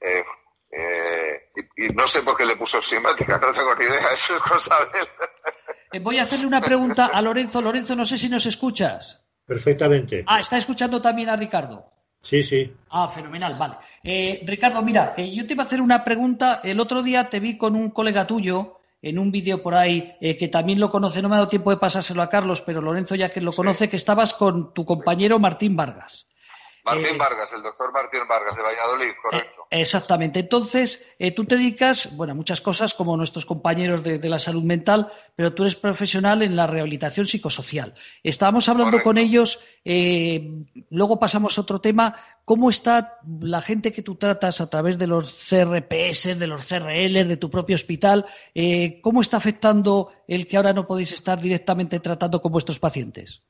eh, eh, y, no sé por qué le puso simática, no tengo ni idea, eso es cosa de él. Eh, voy a hacerle una pregunta a Lorenzo. Lorenzo, no sé si nos escuchas. Perfectamente. Ah, está escuchando también a Ricardo. Sí, sí. Ah, fenomenal, vale. Ricardo, mira, yo te iba a hacer una pregunta. El otro día te vi con un colega tuyo en un vídeo por ahí eh, que también lo conoce, no me ha dado tiempo de pasárselo a Carlos, pero Lorenzo ya que lo conoce, que estabas con tu compañero Martín Vargas. Martín eh, Vargas, el doctor Martín Vargas de Valladolid, correcto. Eh, exactamente. Entonces, tú te dedicas, bueno, a muchas cosas como nuestros compañeros de, la salud mental, pero tú eres profesional en la rehabilitación psicosocial. Estábamos hablando con ellos, luego pasamos a otro tema, ¿Cómo está la gente que tú tratas a través de los CRPS, de los CRL, de tu propio hospital? Eh, ¿Cómo está afectando el que ahora no podéis estar directamente tratando con vuestros pacientes?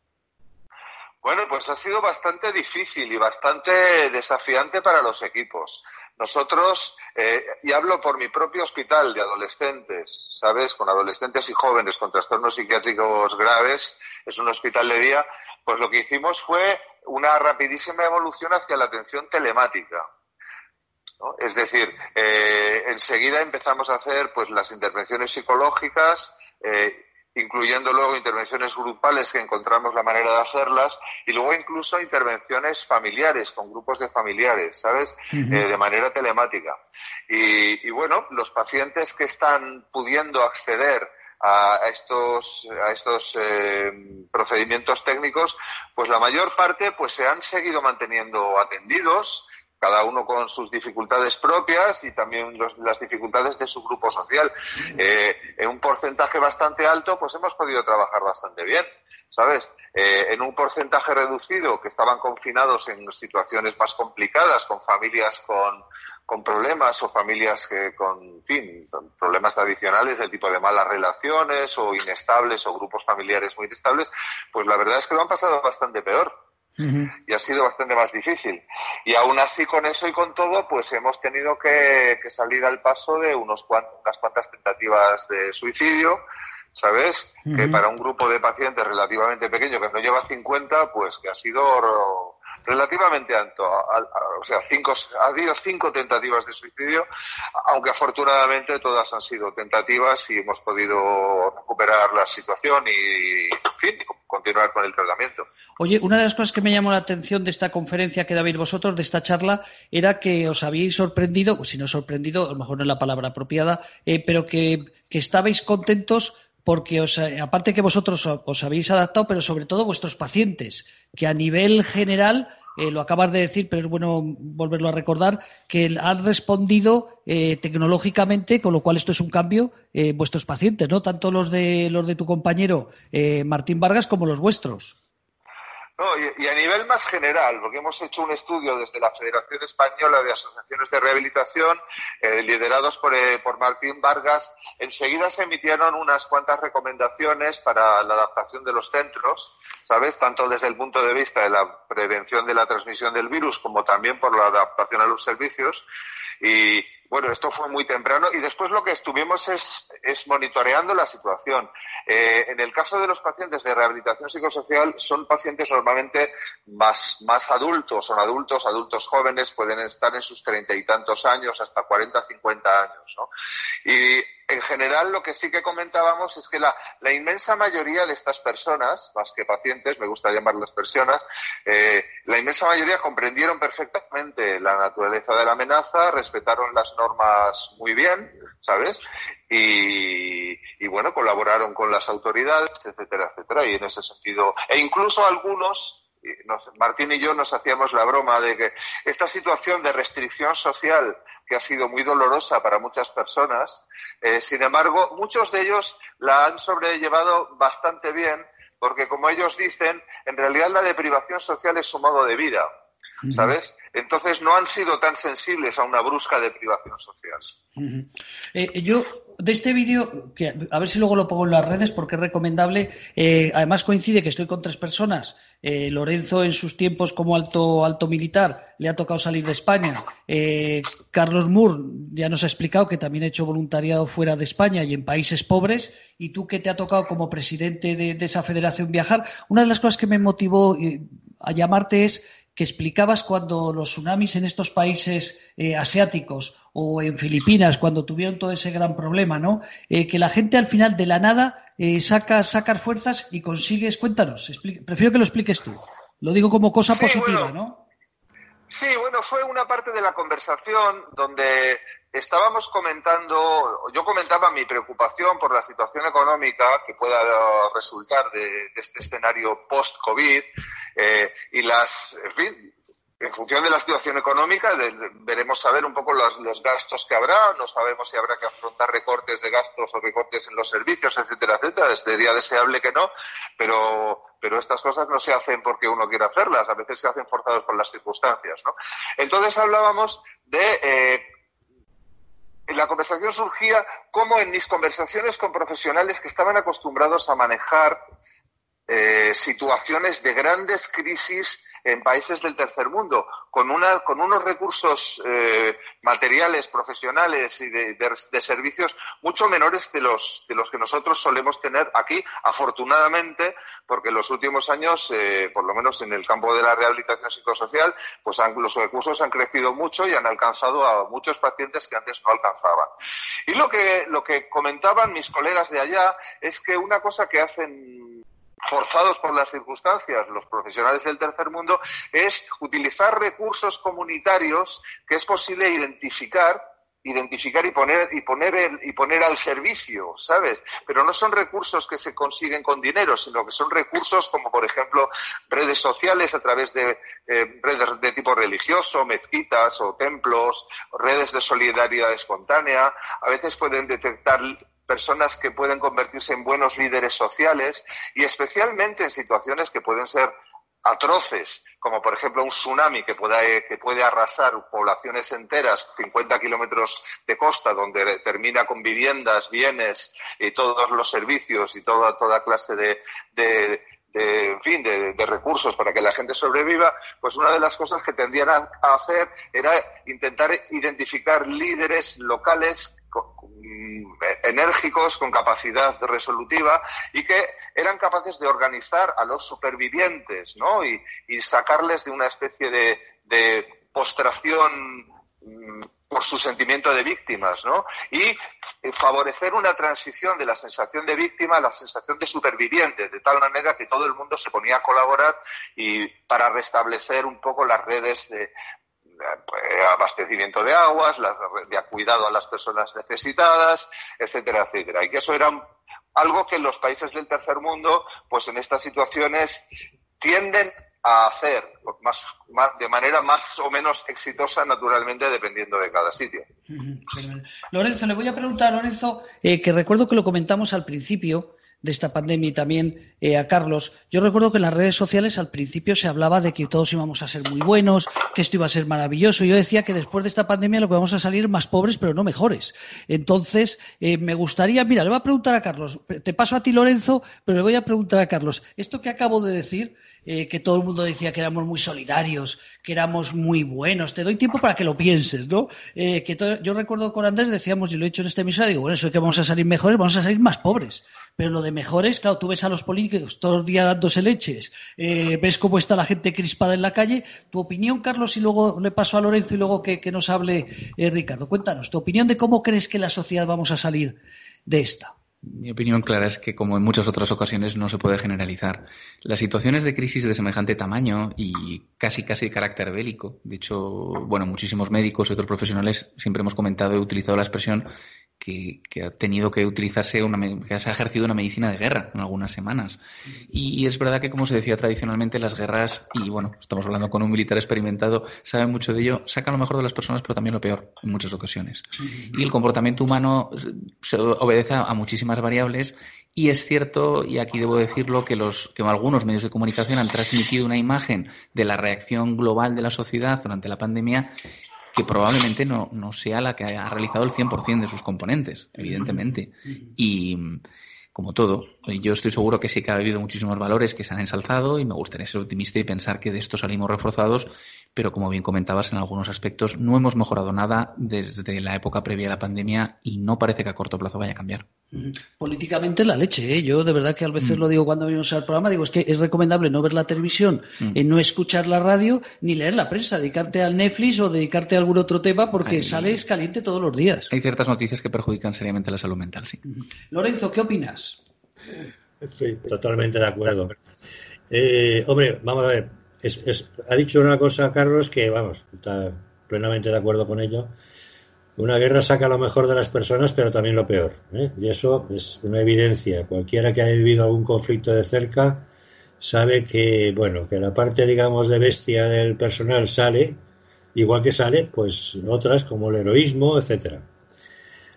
Bueno, pues ha sido bastante difícil y bastante desafiante para los equipos. Nosotros, eh, y hablo por mi propio hospital de adolescentes, ¿sabes? Con adolescentes y jóvenes con trastornos psiquiátricos graves, es un hospital de día, pues lo que hicimos fue una rapidísima evolución hacia la atención telemática. Es decir, eh, enseguida empezamos a hacer pues las intervenciones psicológicas, eh, incluyendo luego intervenciones grupales que encontramos la manera de hacerlas, y luego incluso intervenciones familiares, con grupos de familiares, ¿sabes? Eh, de manera telemática. Y, y, bueno, los pacientes que están pudiendo acceder a estos, a estos eh, procedimientos técnicos, pues la mayor parte pues se han seguido manteniendo atendidos cada uno con sus dificultades propias y también las dificultades de su grupo social. Eh, en un porcentaje bastante alto, pues hemos podido trabajar bastante bien. ¿sabes? Eh, en un porcentaje reducido que estaban confinados en situaciones más complicadas, con familias con, con problemas o familias que con, fin, problemas tradicionales del tipo de malas relaciones o inestables o grupos familiares muy inestables, pues la verdad es que lo han pasado bastante peor y ha sido bastante más difícil. Y aún así, con eso y con todo, pues hemos tenido que, salir al paso de unos unas cuantas tentativas de suicidio, ¿sabes? Que para un grupo de pacientes relativamente pequeño, que no lleva 50, pues que ha sido relativamente alto. o sea, cinco, ha habido cinco tentativas de suicidio, aunque afortunadamente todas han sido tentativas y hemos podido recuperar la situación y, continuar con el tratamiento. Oye, una de las cosas que me llamó la atención de esta conferencia que dabais vosotros, de esta charla, era que os habíais sorprendido, pues si no sorprendido, a lo mejor no es la palabra apropiada, eh, pero que, que estabais contentos porque os, eh, aparte que vosotros os habéis adaptado, pero sobre todo vuestros pacientes, que a nivel general, eh, lo acabas de decir, pero es bueno volverlo a recordar, que han respondido eh, tecnológicamente, con lo cual esto es un cambio, vuestros pacientes, ¿no? Tanto los de los de tu compañero Martín Vargas como los vuestros y, a nivel más general, porque hemos hecho un estudio desde la Federación Española de Asociaciones de Rehabilitación, eh, liderados por, eh, por Martín Vargas, enseguida se emitieron unas cuantas recomendaciones para la adaptación de los centros, ¿sabes? Tanto desde el punto de vista de la prevención de la transmisión del virus como también por la adaptación a los servicios. Y, bueno, esto fue muy temprano y después lo que estuvimos es, monitoreando la situación. Eh, en el caso de los pacientes de rehabilitación psicosocial, son pacientes normalmente más, más adultos, son adultos, adultos jóvenes, pueden estar en sus treinta y tantos años, hasta cuarenta, cincuenta años. ¿no? Y en general lo que sí que comentábamos es que la, inmensa mayoría de estas personas, más que pacientes, me gusta llamarlas personas, eh, la inmensa mayoría comprendieron perfectamente la naturaleza de la amenaza, respetaron las normas muy bien, ¿sabes? Y, bueno, colaboraron con las autoridades, etcétera, etcétera. Y en ese sentido, e incluso algunos Martín y yo nos hacíamos la broma de que esta situación de restricción social que ha sido muy dolorosa para muchas personas, eh, sin embargo, muchos de ellos la han sobrellevado bastante bien porque, como ellos dicen, en realidad la deprivación social es su modo de vida, ¿sabes? Entonces no han sido tan sensibles a una brusca deprivación social. Eh, yo de este vídeo, que a ver si luego lo pongo en las redes porque es recomendable. Eh, además coincide que estoy con tres personas. Eh, Lorenzo en sus tiempos como alto alto militar le ha tocado salir de España. Carlos Moore ya nos ha explicado que también ha hecho voluntariado fuera de España y en países pobres. Y tú que te ha tocado como presidente de, de esa federación viajar. Una de las cosas que me motivó a llamarte es que explicabas cuando los tsunamis en estos países asiáticos o en Filipinas cuando tuvieron todo ese gran problema, ¿no? Eh, que la gente al final de la nada eh, saca sacar fuerzas y consigues. Cuéntanos, prefiero que lo expliques tú. Lo digo como cosa positiva, ¿no? Sí, bueno, fue una parte de la conversación donde estábamos comentando, yo comentaba mi preocupación por la situación económica que pueda resultar de, este escenario post-COVID eh, y las, en fin, en función de la situación económica, veremos saber un poco los, los, gastos que habrá, no sabemos si habrá que afrontar recortes de gastos o recortes en los servicios, etcétera, etcétera. Sería deseable que no, pero, pero estas cosas no se hacen porque uno quiera hacerlas, a veces se hacen forzados por las circunstancias, ¿no? Entonces hablábamos de, eh, la conversación surgía cómo en mis conversaciones con profesionales que estaban acostumbrados a manejar eh, situaciones de grandes crisis en países del tercer mundo, con, una, con unos recursos eh, materiales, profesionales y de, servicios mucho menores de los, de los que nosotros solemos tener aquí, afortunadamente, porque en los últimos años, eh, por lo menos en el campo de la rehabilitación psicosocial, pues los recursos han crecido mucho y han alcanzado a muchos pacientes que antes no alcanzaban. Y lo que, lo que comentaban mis colegas de allá es que una cosa que hacen forzados por las circunstancias, los profesionales del tercer mundo, es utilizar recursos comunitarios que es posible identificar identificar y poner y poner y poner al servicio, ¿sabes? Pero no son recursos que se consiguen con dinero, sino que son recursos como por ejemplo redes sociales a través de eh, redes de tipo religioso, mezquitas o templos, redes de solidaridad espontánea. A veces pueden detectar personas que pueden convertirse en buenos líderes sociales y especialmente en situaciones que pueden ser atroces, como por ejemplo un tsunami que, pueda, que puede arrasar poblaciones enteras, 50 kilómetros de costa, donde termina con viviendas, bienes y todos los servicios y toda, clase de, recursos para que la gente sobreviva, pues una de las cosas que tendrían a hacer era intentar identificar líderes locales enérgicos, con capacidad resolutiva y que eran capaces de organizar a los supervivientes, ¿no? Y, sacarles de una especie de, postración mm, por su sentimiento de víctimas, ¿no? Y favorecer una transición de la sensación de víctima a la sensación de superviviente, de tal manera que todo el mundo se ponía a colaborar y para restablecer un poco las redes de, abastecimiento de aguas, de cuidado a las personas necesitadas, etcétera, etcétera. Y que eso era algo que los países del tercer mundo, pues en estas situaciones tienden a hacer más, de manera más o menos exitosa, naturalmente, dependiendo de cada sitio. Lorenzo, le voy a preguntar a Lorenzo, eh, que recuerdo que lo comentamos al principio, de esta pandemia y también eh, a Carlos. Yo recuerdo que en las redes sociales al principio se hablaba de que todos íbamos a ser muy buenos, que esto iba a ser maravilloso. Yo decía que después de esta pandemia lo que vamos a salir más pobres, pero no mejores. Entonces, eh, me gustaría, mira, le voy a preguntar a Carlos, te paso a ti Lorenzo, pero le voy a preguntar a Carlos, esto que acabo de decir, eh, que todo el mundo decía que éramos muy solidarios, que éramos muy buenos. Te doy tiempo para que lo pienses, ¿no? Eh, que yo recuerdo con Andrés decíamos, y lo he dicho en este emisora, digo, bueno, eso es que vamos a salir mejores, vamos a salir más pobres. Pero lo de mejores, claro, tú ves a los políticos todos los días dándose leches, eh, ves cómo está la gente crispada en la calle. Tu opinión, Carlos, y luego le paso a Lorenzo y luego que, que nos hable Ricardo. Cuéntanos, tu opinión de cómo crees que la sociedad vamos a salir de esta. Mi opinión clara es que, como en muchas otras ocasiones, no se puede generalizar. Las situaciones de crisis de semejante tamaño y casi casi de carácter bélico, de hecho, bueno, muchísimos médicos y otros profesionales siempre hemos comentado y utilizado la expresión que, ha tenido que utilizarse una, que se ha ejercido una medicina de guerra en algunas semanas. Y, es verdad que, como se decía tradicionalmente, las guerras, y bueno, estamos hablando con un militar experimentado, sabe mucho de ello, sacan lo mejor de las personas, pero también lo peor en muchas ocasiones. Y el comportamiento humano se obedece a muchísimas variables y es cierto, y aquí debo decirlo, que, los, que algunos medios de comunicación han transmitido una imagen de la reacción global de la sociedad durante la pandemia que probablemente no, no sea la que ha realizado el 100% de sus componentes, evidentemente. Y como todo, yo estoy seguro que sí que ha habido muchísimos valores que se han ensalzado y me gustaría ser optimista y pensar que de esto salimos reforzados, pero como bien comentabas, en algunos aspectos no hemos mejorado nada desde la época previa a la pandemia y no parece que a corto plazo vaya a cambiar. Políticamente la leche, ¿eh? yo de verdad que a veces mm. lo digo cuando venimos al programa, digo es que es recomendable no ver la televisión, mm. eh, no escuchar la radio ni leer la prensa, dedicarte al Netflix o dedicarte a algún otro tema porque sales caliente todos los días. Hay ciertas noticias que perjudican seriamente la salud mental, sí. Lorenzo, ¿qué opinas? Estoy totalmente de acuerdo. Eh, hombre, vamos a ver, ha dicho una cosa Carlos que, vamos, está plenamente de acuerdo con ello una guerra saca lo mejor de las personas, pero también lo peor. ¿eh? Y eso es una evidencia. Cualquiera que haya vivido algún conflicto de cerca sabe que, bueno, que la parte, digamos, de bestia del personal sale, igual que sale, pues otras como el heroísmo, etcétera.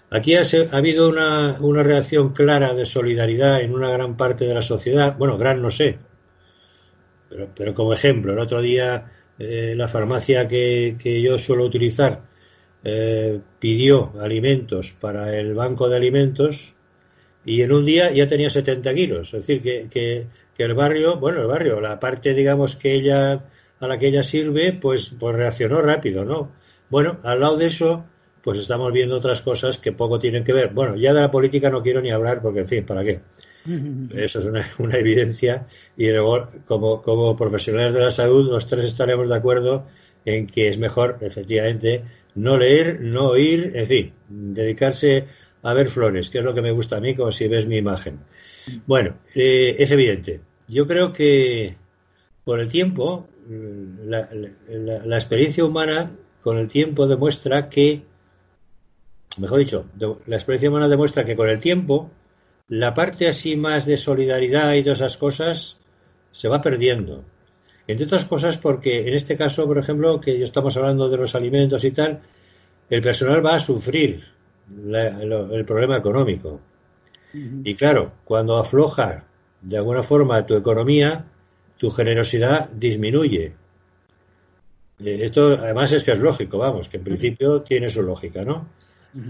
Aquí ha, habido una, una, reacción clara de solidaridad en una gran parte de la sociedad. Bueno, gran no sé, pero, pero como ejemplo, el otro día eh, la farmacia que, que yo suelo utilizar eh, pidió alimentos para el banco de alimentos y en un día ya tenía 70 kilos. Es decir, que, que, el barrio, bueno, el barrio, la parte, digamos, que ella, a la que ella sirve, pues, pues reaccionó rápido, ¿no? Bueno, al lado de eso, pues estamos viendo otras cosas que poco tienen que ver. Bueno, ya de la política no quiero ni hablar porque, en fin, ¿para qué? Eso es una, evidencia y luego, como, como profesionales de la salud, los tres estaremos de acuerdo en que es mejor, efectivamente, no leer, no oír, en fin, dedicarse a ver flores, que es lo que me gusta a mí, como si ves mi imagen. Bueno, eh, es evidente. Yo creo que por el tiempo, mm, la, experiencia humana con el tiempo demuestra que mejor dicho, la experiencia humana demuestra que con el tiempo la parte así más de solidaridad y de esas cosas se va perdiendo. Entre otras cosas porque en este caso, por ejemplo, que estamos hablando de los alimentos y tal, el personal va a sufrir el, problema económico. Y claro, cuando afloja de alguna forma tu economía, tu generosidad disminuye. Eh, esto además es que es lógico, vamos, que en principio tiene su lógica, ¿no?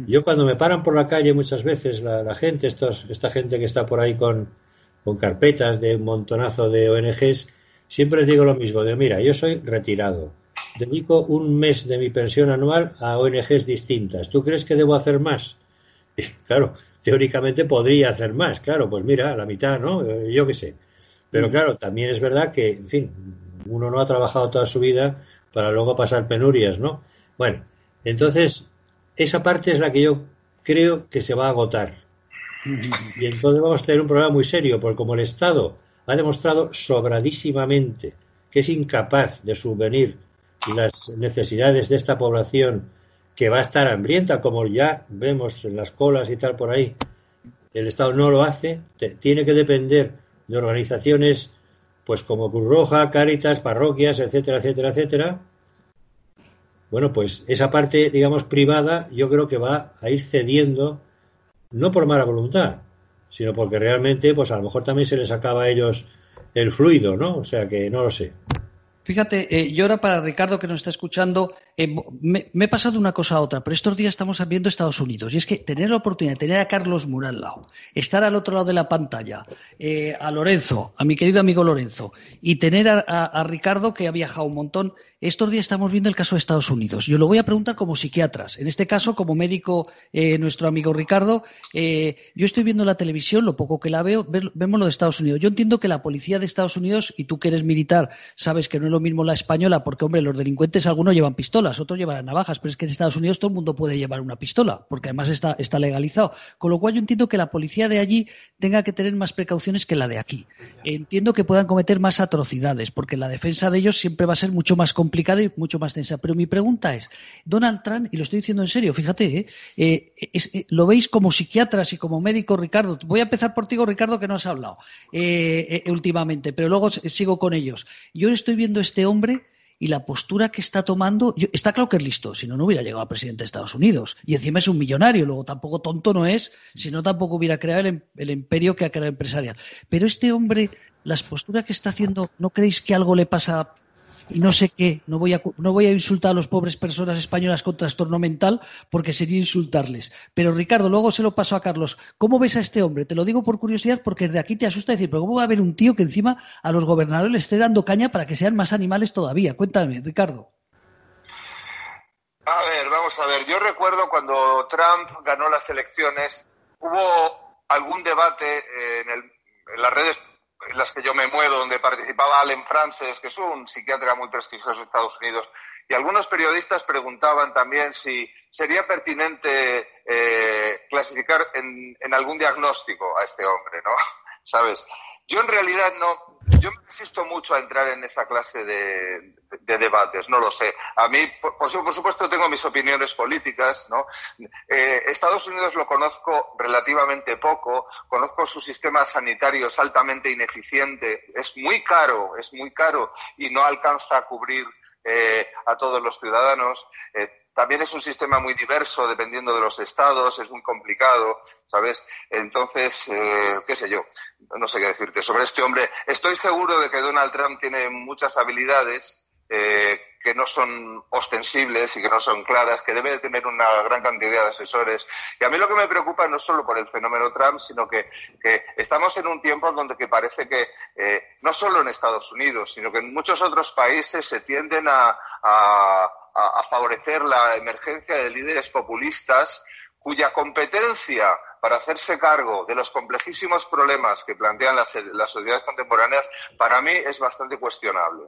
Yo cuando me paran por la calle muchas veces la, gente, estos, esta gente que está por ahí con, con carpetas de un montonazo de ONGs, siempre les digo lo mismo, de mira, yo soy retirado, dedico un mes de mi pensión anual a ONGs distintas, ¿tú crees que debo hacer más? claro, teóricamente podría hacer más, claro, pues mira, la mitad, ¿no? Eh, yo qué sé. Pero claro, también es verdad que, en fin, uno no ha trabajado toda su vida para luego pasar penurias, ¿no? Bueno, entonces, esa parte es la que yo creo que se va a agotar. Y entonces vamos a tener un problema muy serio, porque como el Estado ha demostrado sobradísimamente que es incapaz de subvenir las necesidades de esta población que va a estar hambrienta, como ya vemos en las colas y tal por ahí, el Estado no lo hace, tiene que depender de organizaciones pues como Cruz Roja, Cáritas, parroquias, etcétera, etcétera, etcétera. Bueno, pues esa parte, digamos, privada, yo creo que va a ir cediendo, no por mala voluntad, sino porque realmente, pues a lo mejor también se les acaba a ellos el fluido, ¿no? O sea que no lo sé. Fíjate, eh, yo ahora para Ricardo que nos está escuchando, eh, me, he pasado una cosa a otra, pero estos días estamos viendo Estados Unidos y es que tener la oportunidad de tener a Carlos Mura al lado, estar al otro lado de la pantalla, eh, a Lorenzo, a mi querido amigo Lorenzo, y tener a Ricardo que ha viajado un montón, estos días estamos viendo el caso de Estados Unidos. Yo lo voy a preguntar como psiquiatras. En este caso, como médico, eh, nuestro amigo Ricardo, eh, yo estoy viendo la televisión, lo poco que la veo, vemos lo de Estados Unidos. Yo entiendo que la policía de Estados Unidos, y tú que eres militar, sabes que no es lo mismo la española, porque, hombre, los delincuentes algunos llevan pistolas, otros llevan navajas, pero es que en Estados Unidos todo el mundo puede llevar una pistola, porque además está, está legalizado. Con lo cual yo entiendo que la policía de allí tenga que tener más precauciones que la de aquí. Entiendo que puedan cometer más atrocidades, porque la defensa de ellos siempre va a ser mucho más complicada y mucho más tensa. Pero mi pregunta es, Donald Trump, y lo estoy diciendo en serio, fíjate, ¿eh? Eh, eh, lo veis como psiquiatras y como médico, Ricardo. Voy a empezar por ti, Ricardo, que no has hablado últimamente, pero luego sigo con ellos. Yo estoy viendo a este hombre y la postura que está tomando, está claro que es listo, si no, no hubiera llegado a presidente de Estados Unidos. Y encima es un millonario, luego tampoco tonto no es, si no tampoco hubiera creado el, el, imperio que ha creado empresarial. Pero este hombre, las posturas que está haciendo, ¿no creéis que algo le pasa y no sé qué, no voy, a, no voy a insultar a las pobres personas españolas con trastorno mental porque sería insultarles. Pero Ricardo, luego se lo paso a Carlos. ¿Cómo ves a este hombre? Te lo digo por curiosidad porque de aquí te asusta decir, pero ¿cómo va a haber un tío que encima a los gobernadores les esté dando caña para que sean más animales todavía? Cuéntame, Ricardo. A ver, vamos a ver. Yo recuerdo cuando Trump ganó las elecciones, hubo algún debate en, el, en las redes en las que yo me muevo, donde participaba Allen Frances, que es un psiquiatra muy prestigioso de Estados Unidos, y algunos periodistas preguntaban también si sería pertinente eh, clasificar en, en, algún diagnóstico a este hombre, ¿no? ¿Sabes? Yo en realidad no, yo me resisto mucho a entrar en esa clase de, debates, no lo sé. A mí, por, supuesto, tengo mis opiniones políticas, ¿no? Eh, Estados Unidos lo conozco relativamente poco, conozco su sistema sanitario es altamente ineficiente, es muy caro, es muy caro y no alcanza a cubrir eh, a todos los ciudadanos. Eh, también es un sistema muy diverso dependiendo de los estados, es muy complicado, ¿sabes? Entonces, eh, qué sé yo, no sé qué decirte sobre este hombre. Estoy seguro de que Donald Trump tiene muchas habilidades eh, que no son ostensibles y que no son claras, que debe de tener una gran cantidad de asesores. Y a mí lo que me preocupa no solo por el fenómeno Trump, sino que, estamos en un tiempo donde que parece que eh, no solo en Estados Unidos, sino que en muchos otros países se tienden a, favorecer la emergencia de líderes populistas cuya competencia para hacerse cargo de los complejísimos problemas que plantean las, sociedades contemporáneas, para mí es bastante cuestionable.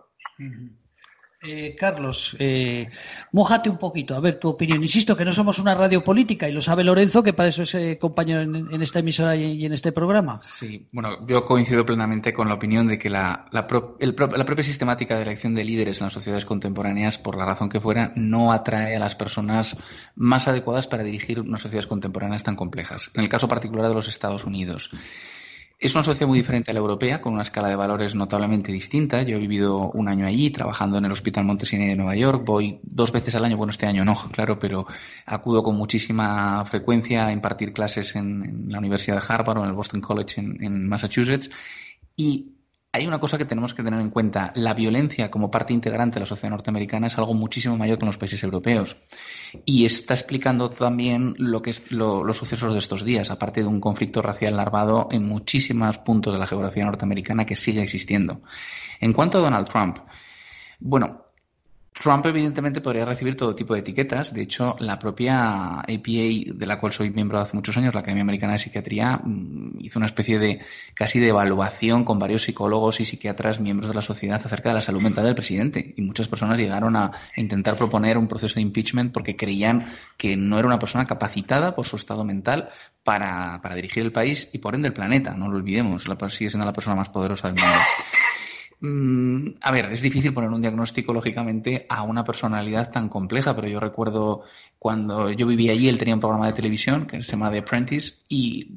Eh, Carlos, eh, mójate un poquito, a ver tu opinión. Insisto que no somos una radio política y lo sabe Lorenzo, que para eso es eh, compañero en, esta emisora y, en este programa. Sí, bueno, yo coincido plenamente con la opinión de que la, la, la propia sistemática de elección de líderes en las sociedades contemporáneas, por la razón que fuera, no atrae a las personas más adecuadas para dirigir unas sociedades contemporáneas tan complejas. En el caso particular de los Estados Unidos. Es una sociedad muy diferente a la europea, con una escala de valores notablemente distinta. Yo he vivido un año allí trabajando en el Hospital Montesini de Nueva York. Voy dos veces al año, bueno, este año no, claro, pero acudo con muchísima frecuencia a impartir clases en, la Universidad de Harvard o en el Boston College en, en Massachusetts. Y hay una cosa que tenemos que tener en cuenta. La violencia como parte integrante de la sociedad norteamericana es algo muchísimo mayor que en los países europeos. Y está explicando también lo que es los sucesos de estos días, aparte de un conflicto racial larvado en muchísimos puntos de la geografía norteamericana que sigue existiendo. En cuanto a Donald Trump, bueno, Trump evidentemente podría recibir todo tipo de etiquetas. De hecho, la propia APA, de la cual soy miembro hace muchos años, la Academia Americana de Psiquiatría, mm, hizo una especie de casi de evaluación con varios psicólogos y psiquiatras miembros de la sociedad acerca de la salud mental del presidente. Y muchas personas llegaron a intentar proponer un proceso de impeachment porque creían que no era una persona capacitada por su estado mental para, para dirigir el país y por ende el planeta. No lo olvidemos, sigue siendo la persona más poderosa del mundo. Mm, a ver, es difícil poner un diagnóstico, lógicamente, a una personalidad tan compleja, pero yo recuerdo cuando yo vivía allí, él tenía un programa de televisión que se llama The Apprentice y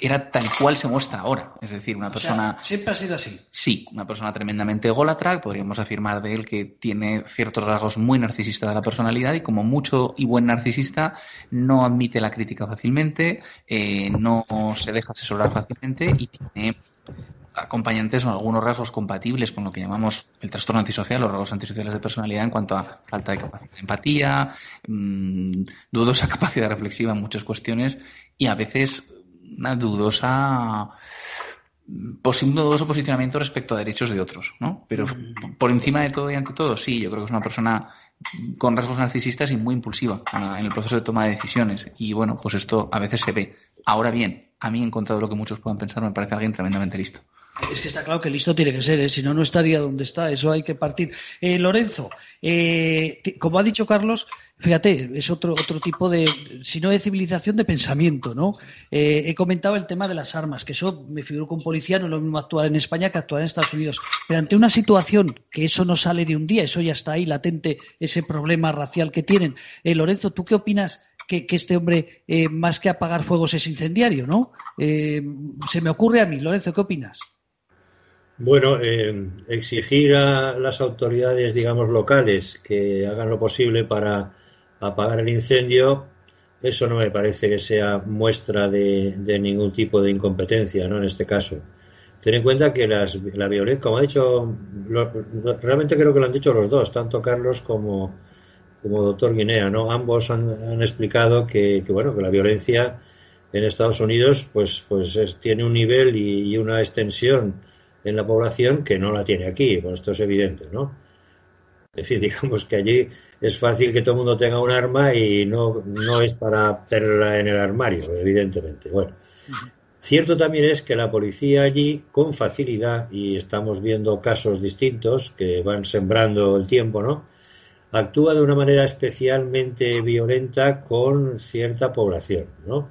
era tal cual se muestra ahora. Es decir, una persona. siempre ha sido así. Sí, una persona tremendamente ególatra. Podríamos afirmar de él que tiene ciertos rasgos muy narcisistas de la personalidad y, como mucho y buen narcisista, no admite la crítica fácilmente, eh, no se deja asesorar fácilmente y tiene acompañantes o algunos rasgos compatibles con lo que llamamos el trastorno antisocial o rasgos antisociales de personalidad en cuanto a falta de capacidad de empatía, mmm, dudosa capacidad reflexiva en muchas cuestiones y a veces una dudosa un dudoso posicionamiento respecto a derechos de otros, ¿no? Pero mm. por encima de todo y ante todo, sí, yo creo que es una persona con rasgos narcisistas y muy impulsiva ah, en el proceso de toma de decisiones. Y bueno, pues esto a veces se ve. Ahora bien, a mí, en contra de lo que muchos puedan pensar, me parece alguien tremendamente listo. Es que está claro que listo tiene que ser, ¿eh? si no, no estaría donde está. Eso hay que partir. Eh, Lorenzo, eh, como ha dicho Carlos, fíjate, es otro, otro tipo de, si no de civilización, de pensamiento, ¿no? he comentado el tema de las armas, que eso me figuro con policía no es lo mismo actuar en España que actuar en Estados Unidos. Pero ante una situación que eso no sale de un día, eso ya está ahí latente, ese problema racial que tienen. Lorenzo, ¿tú qué opinas? Que, este hombre, más que apagar fuegos, es incendiario, ¿no? se me ocurre a mí. Lorenzo, ¿qué opinas? Bueno, eh, exigir a las autoridades, digamos, locales que hagan lo posible para apagar el incendio, eso no me parece que sea muestra de, ningún tipo de incompetencia, ¿no? En este caso. Ten en cuenta que las, la violencia, como ha dicho, realmente creo que lo han dicho los dos, tanto Carlos como, como doctor Guinea, ¿no? Ambos han, explicado que, bueno, que la violencia en Estados Unidos, pues, pues tiene un nivel y una extensión en la población que no la tiene aquí. Bueno, esto es evidente, ¿no? Es decir, digamos que allí es fácil que todo el mundo tenga un arma y no, no es para tenerla en el armario, evidentemente. Bueno, cierto también es que la policía allí, con facilidad, y estamos viendo casos distintos que van sembrando el tiempo, ¿no? Actúa de una manera especialmente violenta con cierta población, ¿no?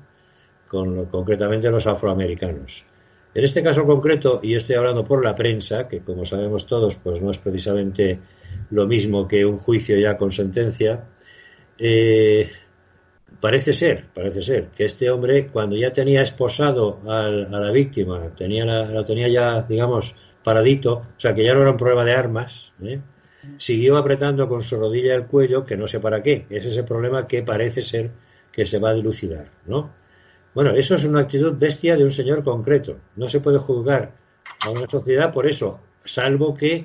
Con, concretamente los afroamericanos. En este caso concreto, y estoy hablando por la prensa, que como sabemos todos, pues no es precisamente lo mismo que un juicio ya con sentencia, eh, parece ser, parece ser que este hombre, cuando ya tenía esposado a la víctima, tenía la, tenía ya, digamos, paradito, o sea que ya no era un problema de armas, ¿eh? siguió apretando con su rodilla el cuello, que no sé para qué. Es ese problema que parece ser que se va a dilucidar, ¿no? Bueno, eso es una actitud bestia de un señor concreto. No se puede juzgar a una sociedad por eso, salvo que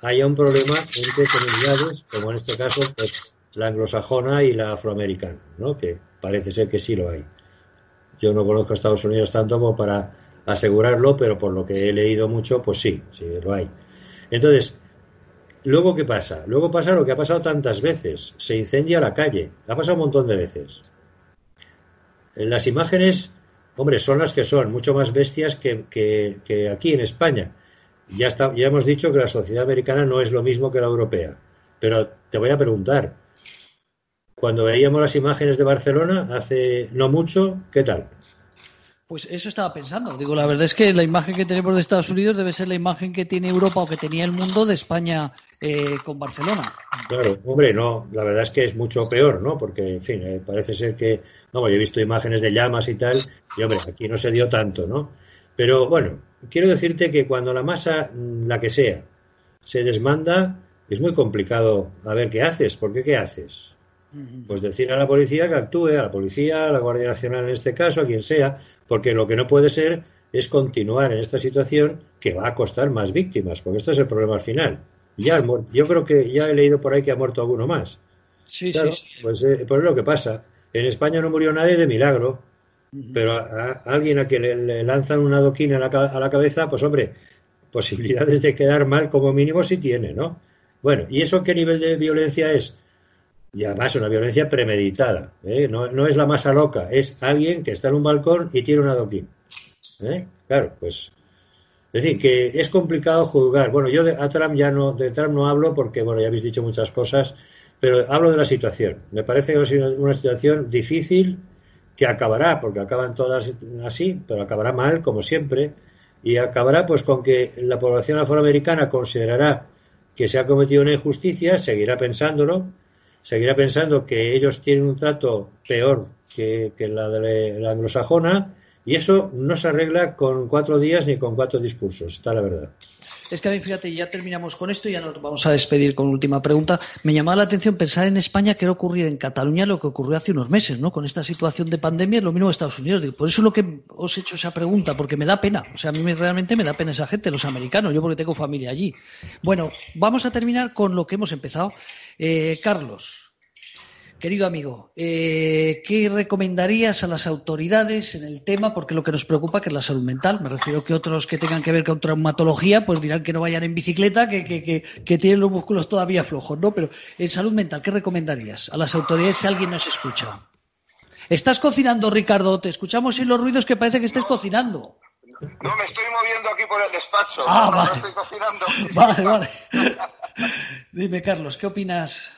haya un problema entre comunidades, como en este caso, pues, la anglosajona y la afroamericana, ¿no? Que parece ser que sí lo hay. Yo no conozco a Estados Unidos tanto como para asegurarlo, pero por lo que he leído mucho, pues sí, sí lo hay. Entonces, luego qué pasa? Luego pasa lo que ha pasado tantas veces. Se incendia la calle. Ha pasado un montón de veces. Las imágenes, hombre, son las que son, mucho más bestias que, aquí en España. Ya, está, ya hemos dicho que la sociedad americana no es lo mismo que la europea. Pero te voy a preguntar, cuando veíamos las imágenes de Barcelona hace no mucho, ¿qué tal? Pues eso estaba pensando. Digo, la verdad es que la imagen que tenemos de Estados Unidos debe ser la imagen que tiene Europa o que tenía el mundo de España eh, con Barcelona. Claro, hombre, no, la verdad es que es mucho peor, ¿no? Porque, en fin, eh, parece ser que, no, yo he visto imágenes de llamas y tal, y hombre, aquí no se dio tanto, ¿no? Pero bueno, quiero decirte que cuando la masa, mm, la que sea, se desmanda, es muy complicado a ver qué haces, porque ¿qué haces? Pues decir a la policía que actúe, a la policía, a la Guardia Nacional en este caso, a quien sea, porque lo que no puede ser es continuar en esta situación que va a costar más víctimas, porque esto es el problema al final. Ya yo creo que ya he leído por ahí que ha muerto alguno más. Sí, sí, Pues, eh, pues, es lo que pasa. En España no murió nadie de milagro, pero a, alguien a que le, lanzan una doquina a la, a la, cabeza, pues hombre, posibilidades de quedar mal como mínimo sí tiene, ¿no? Bueno, ¿y eso qué nivel de violencia es? Y además una violencia premeditada. ¿eh? No, es la masa loca, es alguien que está en un balcón y tiene un adoquín. ¿eh? Claro, pues. Es decir, que es complicado juzgar. Bueno, yo de, a Trump ya no, de Trump no hablo porque, bueno, ya habéis dicho muchas cosas, pero hablo de la situación. Me parece que es una situación difícil que acabará, porque acaban todas así, pero acabará mal, como siempre, y acabará pues con que la población afroamericana considerará que se ha cometido una injusticia, seguirá pensándolo, seguirá pensando que ellos tienen un trato peor que, la de la anglosajona y eso no se arregla con cuatro días ni con cuatro discursos, está la verdad. Es que a mí, fíjate, ya terminamos con esto y ya nos vamos a despedir con última pregunta. Me llamaba la atención pensar en España que era ocurrir en Cataluña lo que ocurrió hace unos meses, ¿no? Con esta situación de pandemia es lo mismo en Estados Unidos. Por eso es lo que os he hecho esa pregunta, porque me da pena. O sea, a mí realmente me da pena esa gente, los americanos, yo porque tengo familia allí. Bueno, vamos a terminar con lo que hemos empezado. Eh, Carlos, Querido amigo, eh, ¿qué recomendarías a las autoridades en el tema? Porque lo que nos preocupa que es la salud mental. Me refiero que otros que tengan que ver con traumatología, pues dirán que no vayan en bicicleta, que, que, tienen los músculos todavía flojos, ¿no? Pero en salud mental, ¿qué recomendarías a las autoridades si alguien nos escucha? ¿Estás cocinando, Ricardo? Te escuchamos en los ruidos que parece que estés cocinando. No, me estoy moviendo aquí por el despacho. Ah, no, vale. estoy cocinando. Vale, vale. Dime, Carlos, ¿qué opinas?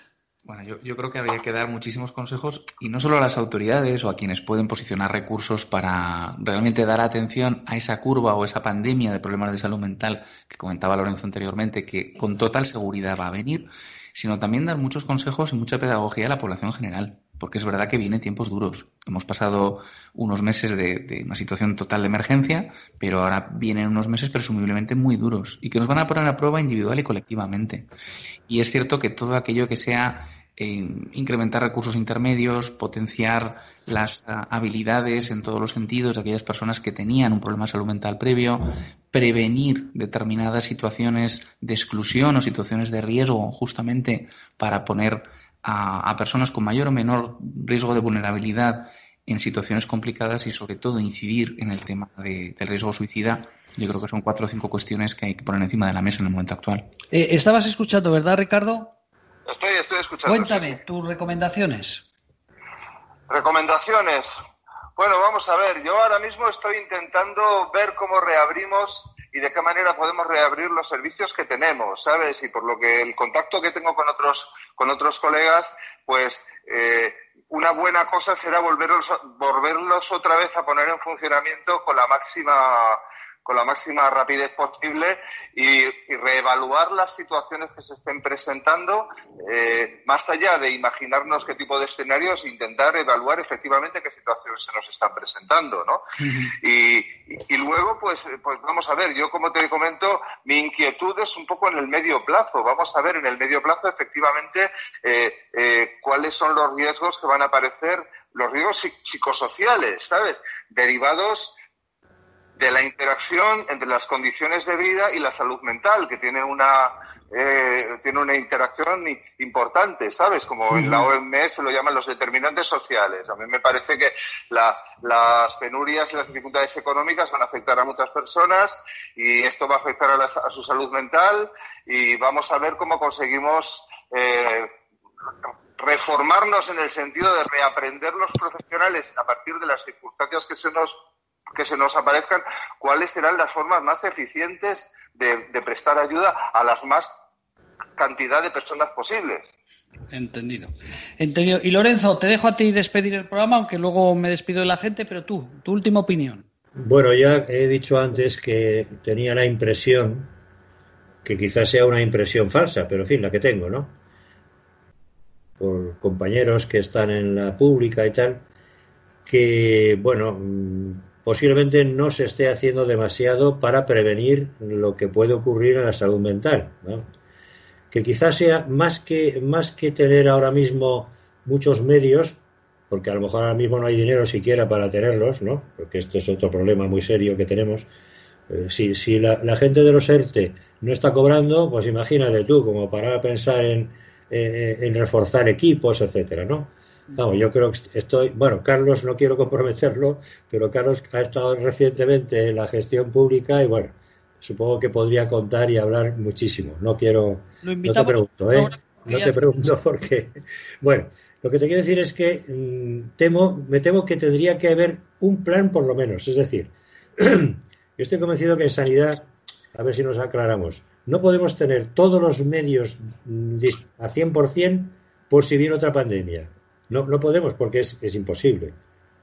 Bueno, yo, creo que habría que dar muchísimos consejos y no solo a las autoridades o a quienes pueden posicionar recursos para realmente dar atención a esa curva o esa pandemia de problemas de salud mental que comentaba Lorenzo anteriormente, que con total seguridad va a venir, sino también dar muchos consejos y mucha pedagogía a la población general, porque es verdad que vienen tiempos duros. Hemos pasado unos meses de, una situación total de emergencia, pero ahora vienen unos meses presumiblemente muy duros y que nos van a poner a prueba individual y colectivamente. Y es cierto que todo aquello que sea incrementar recursos intermedios, potenciar las ah, habilidades en todos los sentidos de aquellas personas que tenían un problema salud mental previo, prevenir determinadas situaciones de exclusión o situaciones de riesgo justamente para poner a, personas con mayor o menor riesgo de vulnerabilidad en situaciones complicadas y sobre todo incidir en el tema del riesgo suicida, yo creo que son cuatro o cinco cuestiones que hay que poner encima de la mesa en el momento actual. Eh, estabas escuchando, ¿verdad, Ricardo? Estoy, estoy escuchando. Cuéntame, tus recomendaciones. Recomendaciones. Bueno, vamos a ver, yo ahora mismo estoy intentando ver cómo reabrimos y de qué manera podemos reabrir los servicios que tenemos, ¿sabes? Y por lo que el contacto que tengo con otros, con otros colegas, pues eh, una buena cosa será volverlos, volverlos otra vez a poner en funcionamiento con la máxima con la máxima rapidez posible y, reevaluar las situaciones que se estén presentando, eh, más allá de imaginarnos qué tipo de escenarios, intentar evaluar efectivamente qué situaciones se nos están presentando, ¿no? y, luego, pues, pues vamos a ver, yo como te comento, mi inquietud es un poco en el medio plazo. Vamos a ver en el medio plazo efectivamente eh, eh, cuáles son los riesgos que van a aparecer, los riesgos psicosociales, ¿sabes? Derivados de la interacción entre las condiciones de vida y la salud mental, que tiene una, eh, tiene una interacción importante, ¿sabes? Como en la OMS lo llaman los determinantes sociales. A mí me parece que las penurias y las dificultades económicas van a afectar a muchas personas y esto va a afectar a, su salud mental y vamos a ver cómo conseguimos eh, reformarnos en el sentido de reaprender los profesionales a partir de las circunstancias que se nos que se nos aparezcan cuáles serán las formas más eficientes de, prestar ayuda a las más cantidad de personas posibles. Entendido. Entendido. Y Lorenzo, te dejo a ti despedir el programa, aunque luego me despido de la gente, pero tú, tu última opinión. Bueno, ya he dicho antes que tenía la impresión, que quizás sea una impresión falsa, pero en fin, la que tengo, ¿no? Por compañeros que están en la pública y tal, que, bueno, mm, posiblemente no se esté haciendo demasiado para prevenir lo que puede ocurrir en la salud mental, que quizás sea más que, más que tener ahora mismo muchos medios, porque a lo mejor ahora mismo no hay dinero siquiera para tenerlos, ¿no? Porque esto es otro problema muy serio que tenemos. Eh, si si la, gente de los ERTE no está cobrando, pues imagínate tú, como para pensar en, eh, en reforzar equipos, etcétera, ¿no? Vamos, yo creo que estoy, bueno, Carlos no quiero comprometerlo, pero Carlos ha estado recientemente en la gestión pública y bueno, supongo que podría contar y hablar muchísimo. No quiero, no te pregunto, ¿eh? No te pregunto porque, bueno, lo que te quiero decir es que mm, temo, me temo que tendría que haber un plan por lo menos. Es decir, yo estoy convencido que en sanidad, a ver si nos aclaramos, no podemos tener todos los medios mm, a 100% por si viene otra pandemia. No, no podemos porque es, es imposible.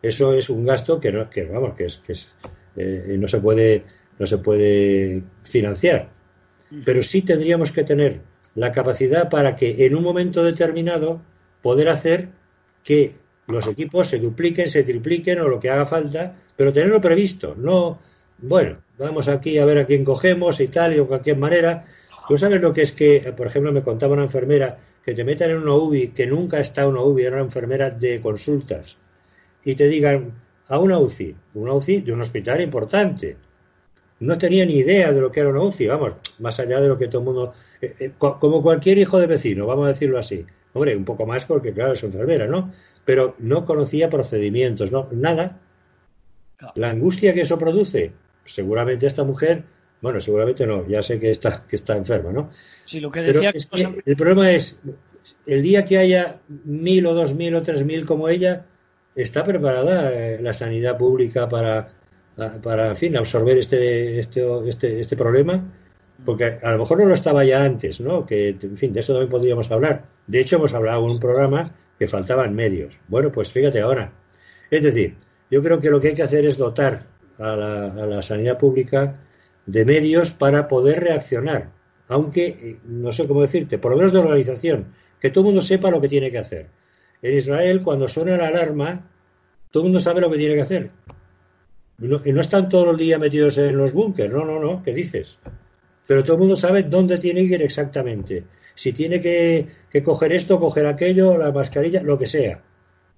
Eso es un gasto que no, que vamos, que es, que es, eh, no se puede no se puede financiar. Pero sí tendríamos que tener la capacidad para que en un momento determinado poder hacer que los equipos se dupliquen, se tripliquen o lo que haga falta, pero tenerlo previsto. No, bueno, vamos aquí a ver a quién cogemos y tal, y de cualquier manera. Tú sabes lo que es que, por ejemplo, me contaba una enfermera que te metan en una UBI, que nunca está una UBI, era una enfermera de consultas, y te digan a una UCI, una UCI de un hospital importante, no tenía ni idea de lo que era una UCI, vamos, más allá de lo que todo el mundo, eh, eh, como cualquier hijo de vecino, vamos a decirlo así. Hombre, un poco más porque, claro, es enfermera, ¿no? Pero no conocía procedimientos, ¿no? Nada. La angustia que eso produce, seguramente esta mujer, bueno, seguramente no, ya sé que está, que está enferma, ¿no? Sí, lo que decía. el problema es, el día que haya mil o dos mil o tres mil como ella, ¿está preparada eh, la sanidad pública para para, en fin, absorber este, este, este, este problema? Porque a lo mejor no lo estaba ya antes, ¿no? Que, en fin, de eso también podríamos hablar. De hecho, hemos hablado en un programa que faltaban medios. Bueno, pues fíjate ahora. Es decir, yo creo que lo que hay que hacer es dotar a la, a la sanidad pública de medios para poder reaccionar. Aunque, no sé cómo decirte, por lo menos de organización, que todo el mundo sepa lo que tiene que hacer. En Israel, cuando suena la alarma, todo el mundo sabe lo que tiene que hacer. No, no están todos los días metidos en los búnkers, no, no, no, ¿qué dices? Pero todo el mundo sabe dónde tiene que ir exactamente. Si tiene que, coger esto, coger aquello, la mascarilla, lo que sea.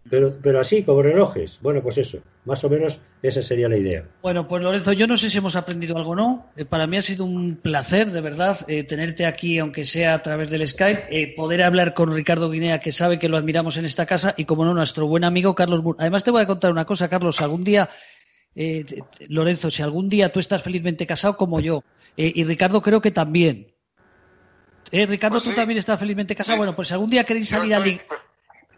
Pero, pero así, como relojes. Bueno, pues eso, más o menos esa sería la idea. Bueno, pues Lorenzo, yo no sé si hemos aprendido algo o no. Eh, para mí ha sido un placer, de verdad, eh, tenerte aquí, aunque sea a través del Skype, eh, poder hablar con Ricardo Guinea, que sabe que lo admiramos en esta casa, y como no, nuestro buen amigo Carlos. Además, te voy a contar una cosa, Carlos. Algún día eh, Lorenzo, si algún día tú estás felizmente casado como yo, eh, y Ricardo creo que también. Eh, Ricardo, pues tú también estás felizmente casado. Bueno, pues si algún día queréis salir a ligar,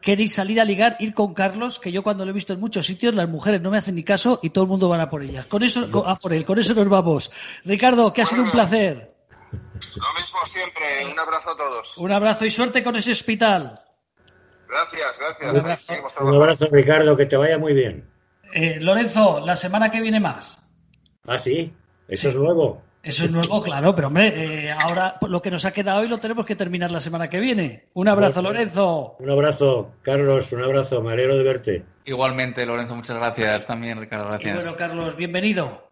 queréis salir a ligar, ir con Carlos, que yo cuando lo he visto en muchos sitios, las mujeres no me hacen ni caso y todo el mundo van a por ellas. Con eso, a por él, con eso nos vamos. Ricardo, que ha sido un placer. Lo mismo siempre, un abrazo a todos. Un abrazo y suerte con ese hospital. Gracias, gracias. un abrazo Ricardo, que te vaya muy bien. Eh, Lorenzo, la semana que viene más. Ah, sí, eso es nuevo. Eso es nuevo, claro, pero hombre, eh, ahora lo que nos ha quedado hoy lo tenemos que terminar la semana que viene. Un abrazo, Lorenzo. Un abrazo, Carlos, un abrazo, me alegro de verte. Igualmente, Lorenzo, muchas gracias también, Ricardo, gracias. bueno, Carlos, bienvenido.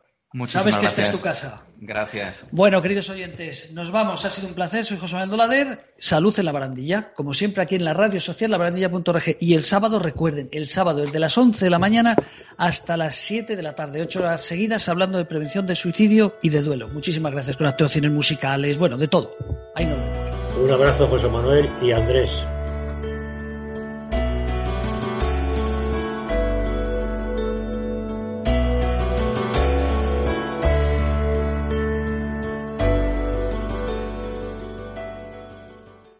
Sabes que esta es tu casa. Gracias. Bueno, queridos oyentes, nos vamos. Ha sido un placer. Soy José Manuel Dolader. Salud en la barandilla. Como siempre, aquí en la radio social, la barandilla.org. Y el sábado, recuerden, el sábado, desde las 11 de la mañana hasta las 7 de la tarde. Ocho horas seguidas hablando de prevención de suicidio y de duelo. Muchísimas gracias con actuaciones musicales, bueno, de todo. Ahí nos vemos. Un abrazo, José Manuel y Andrés.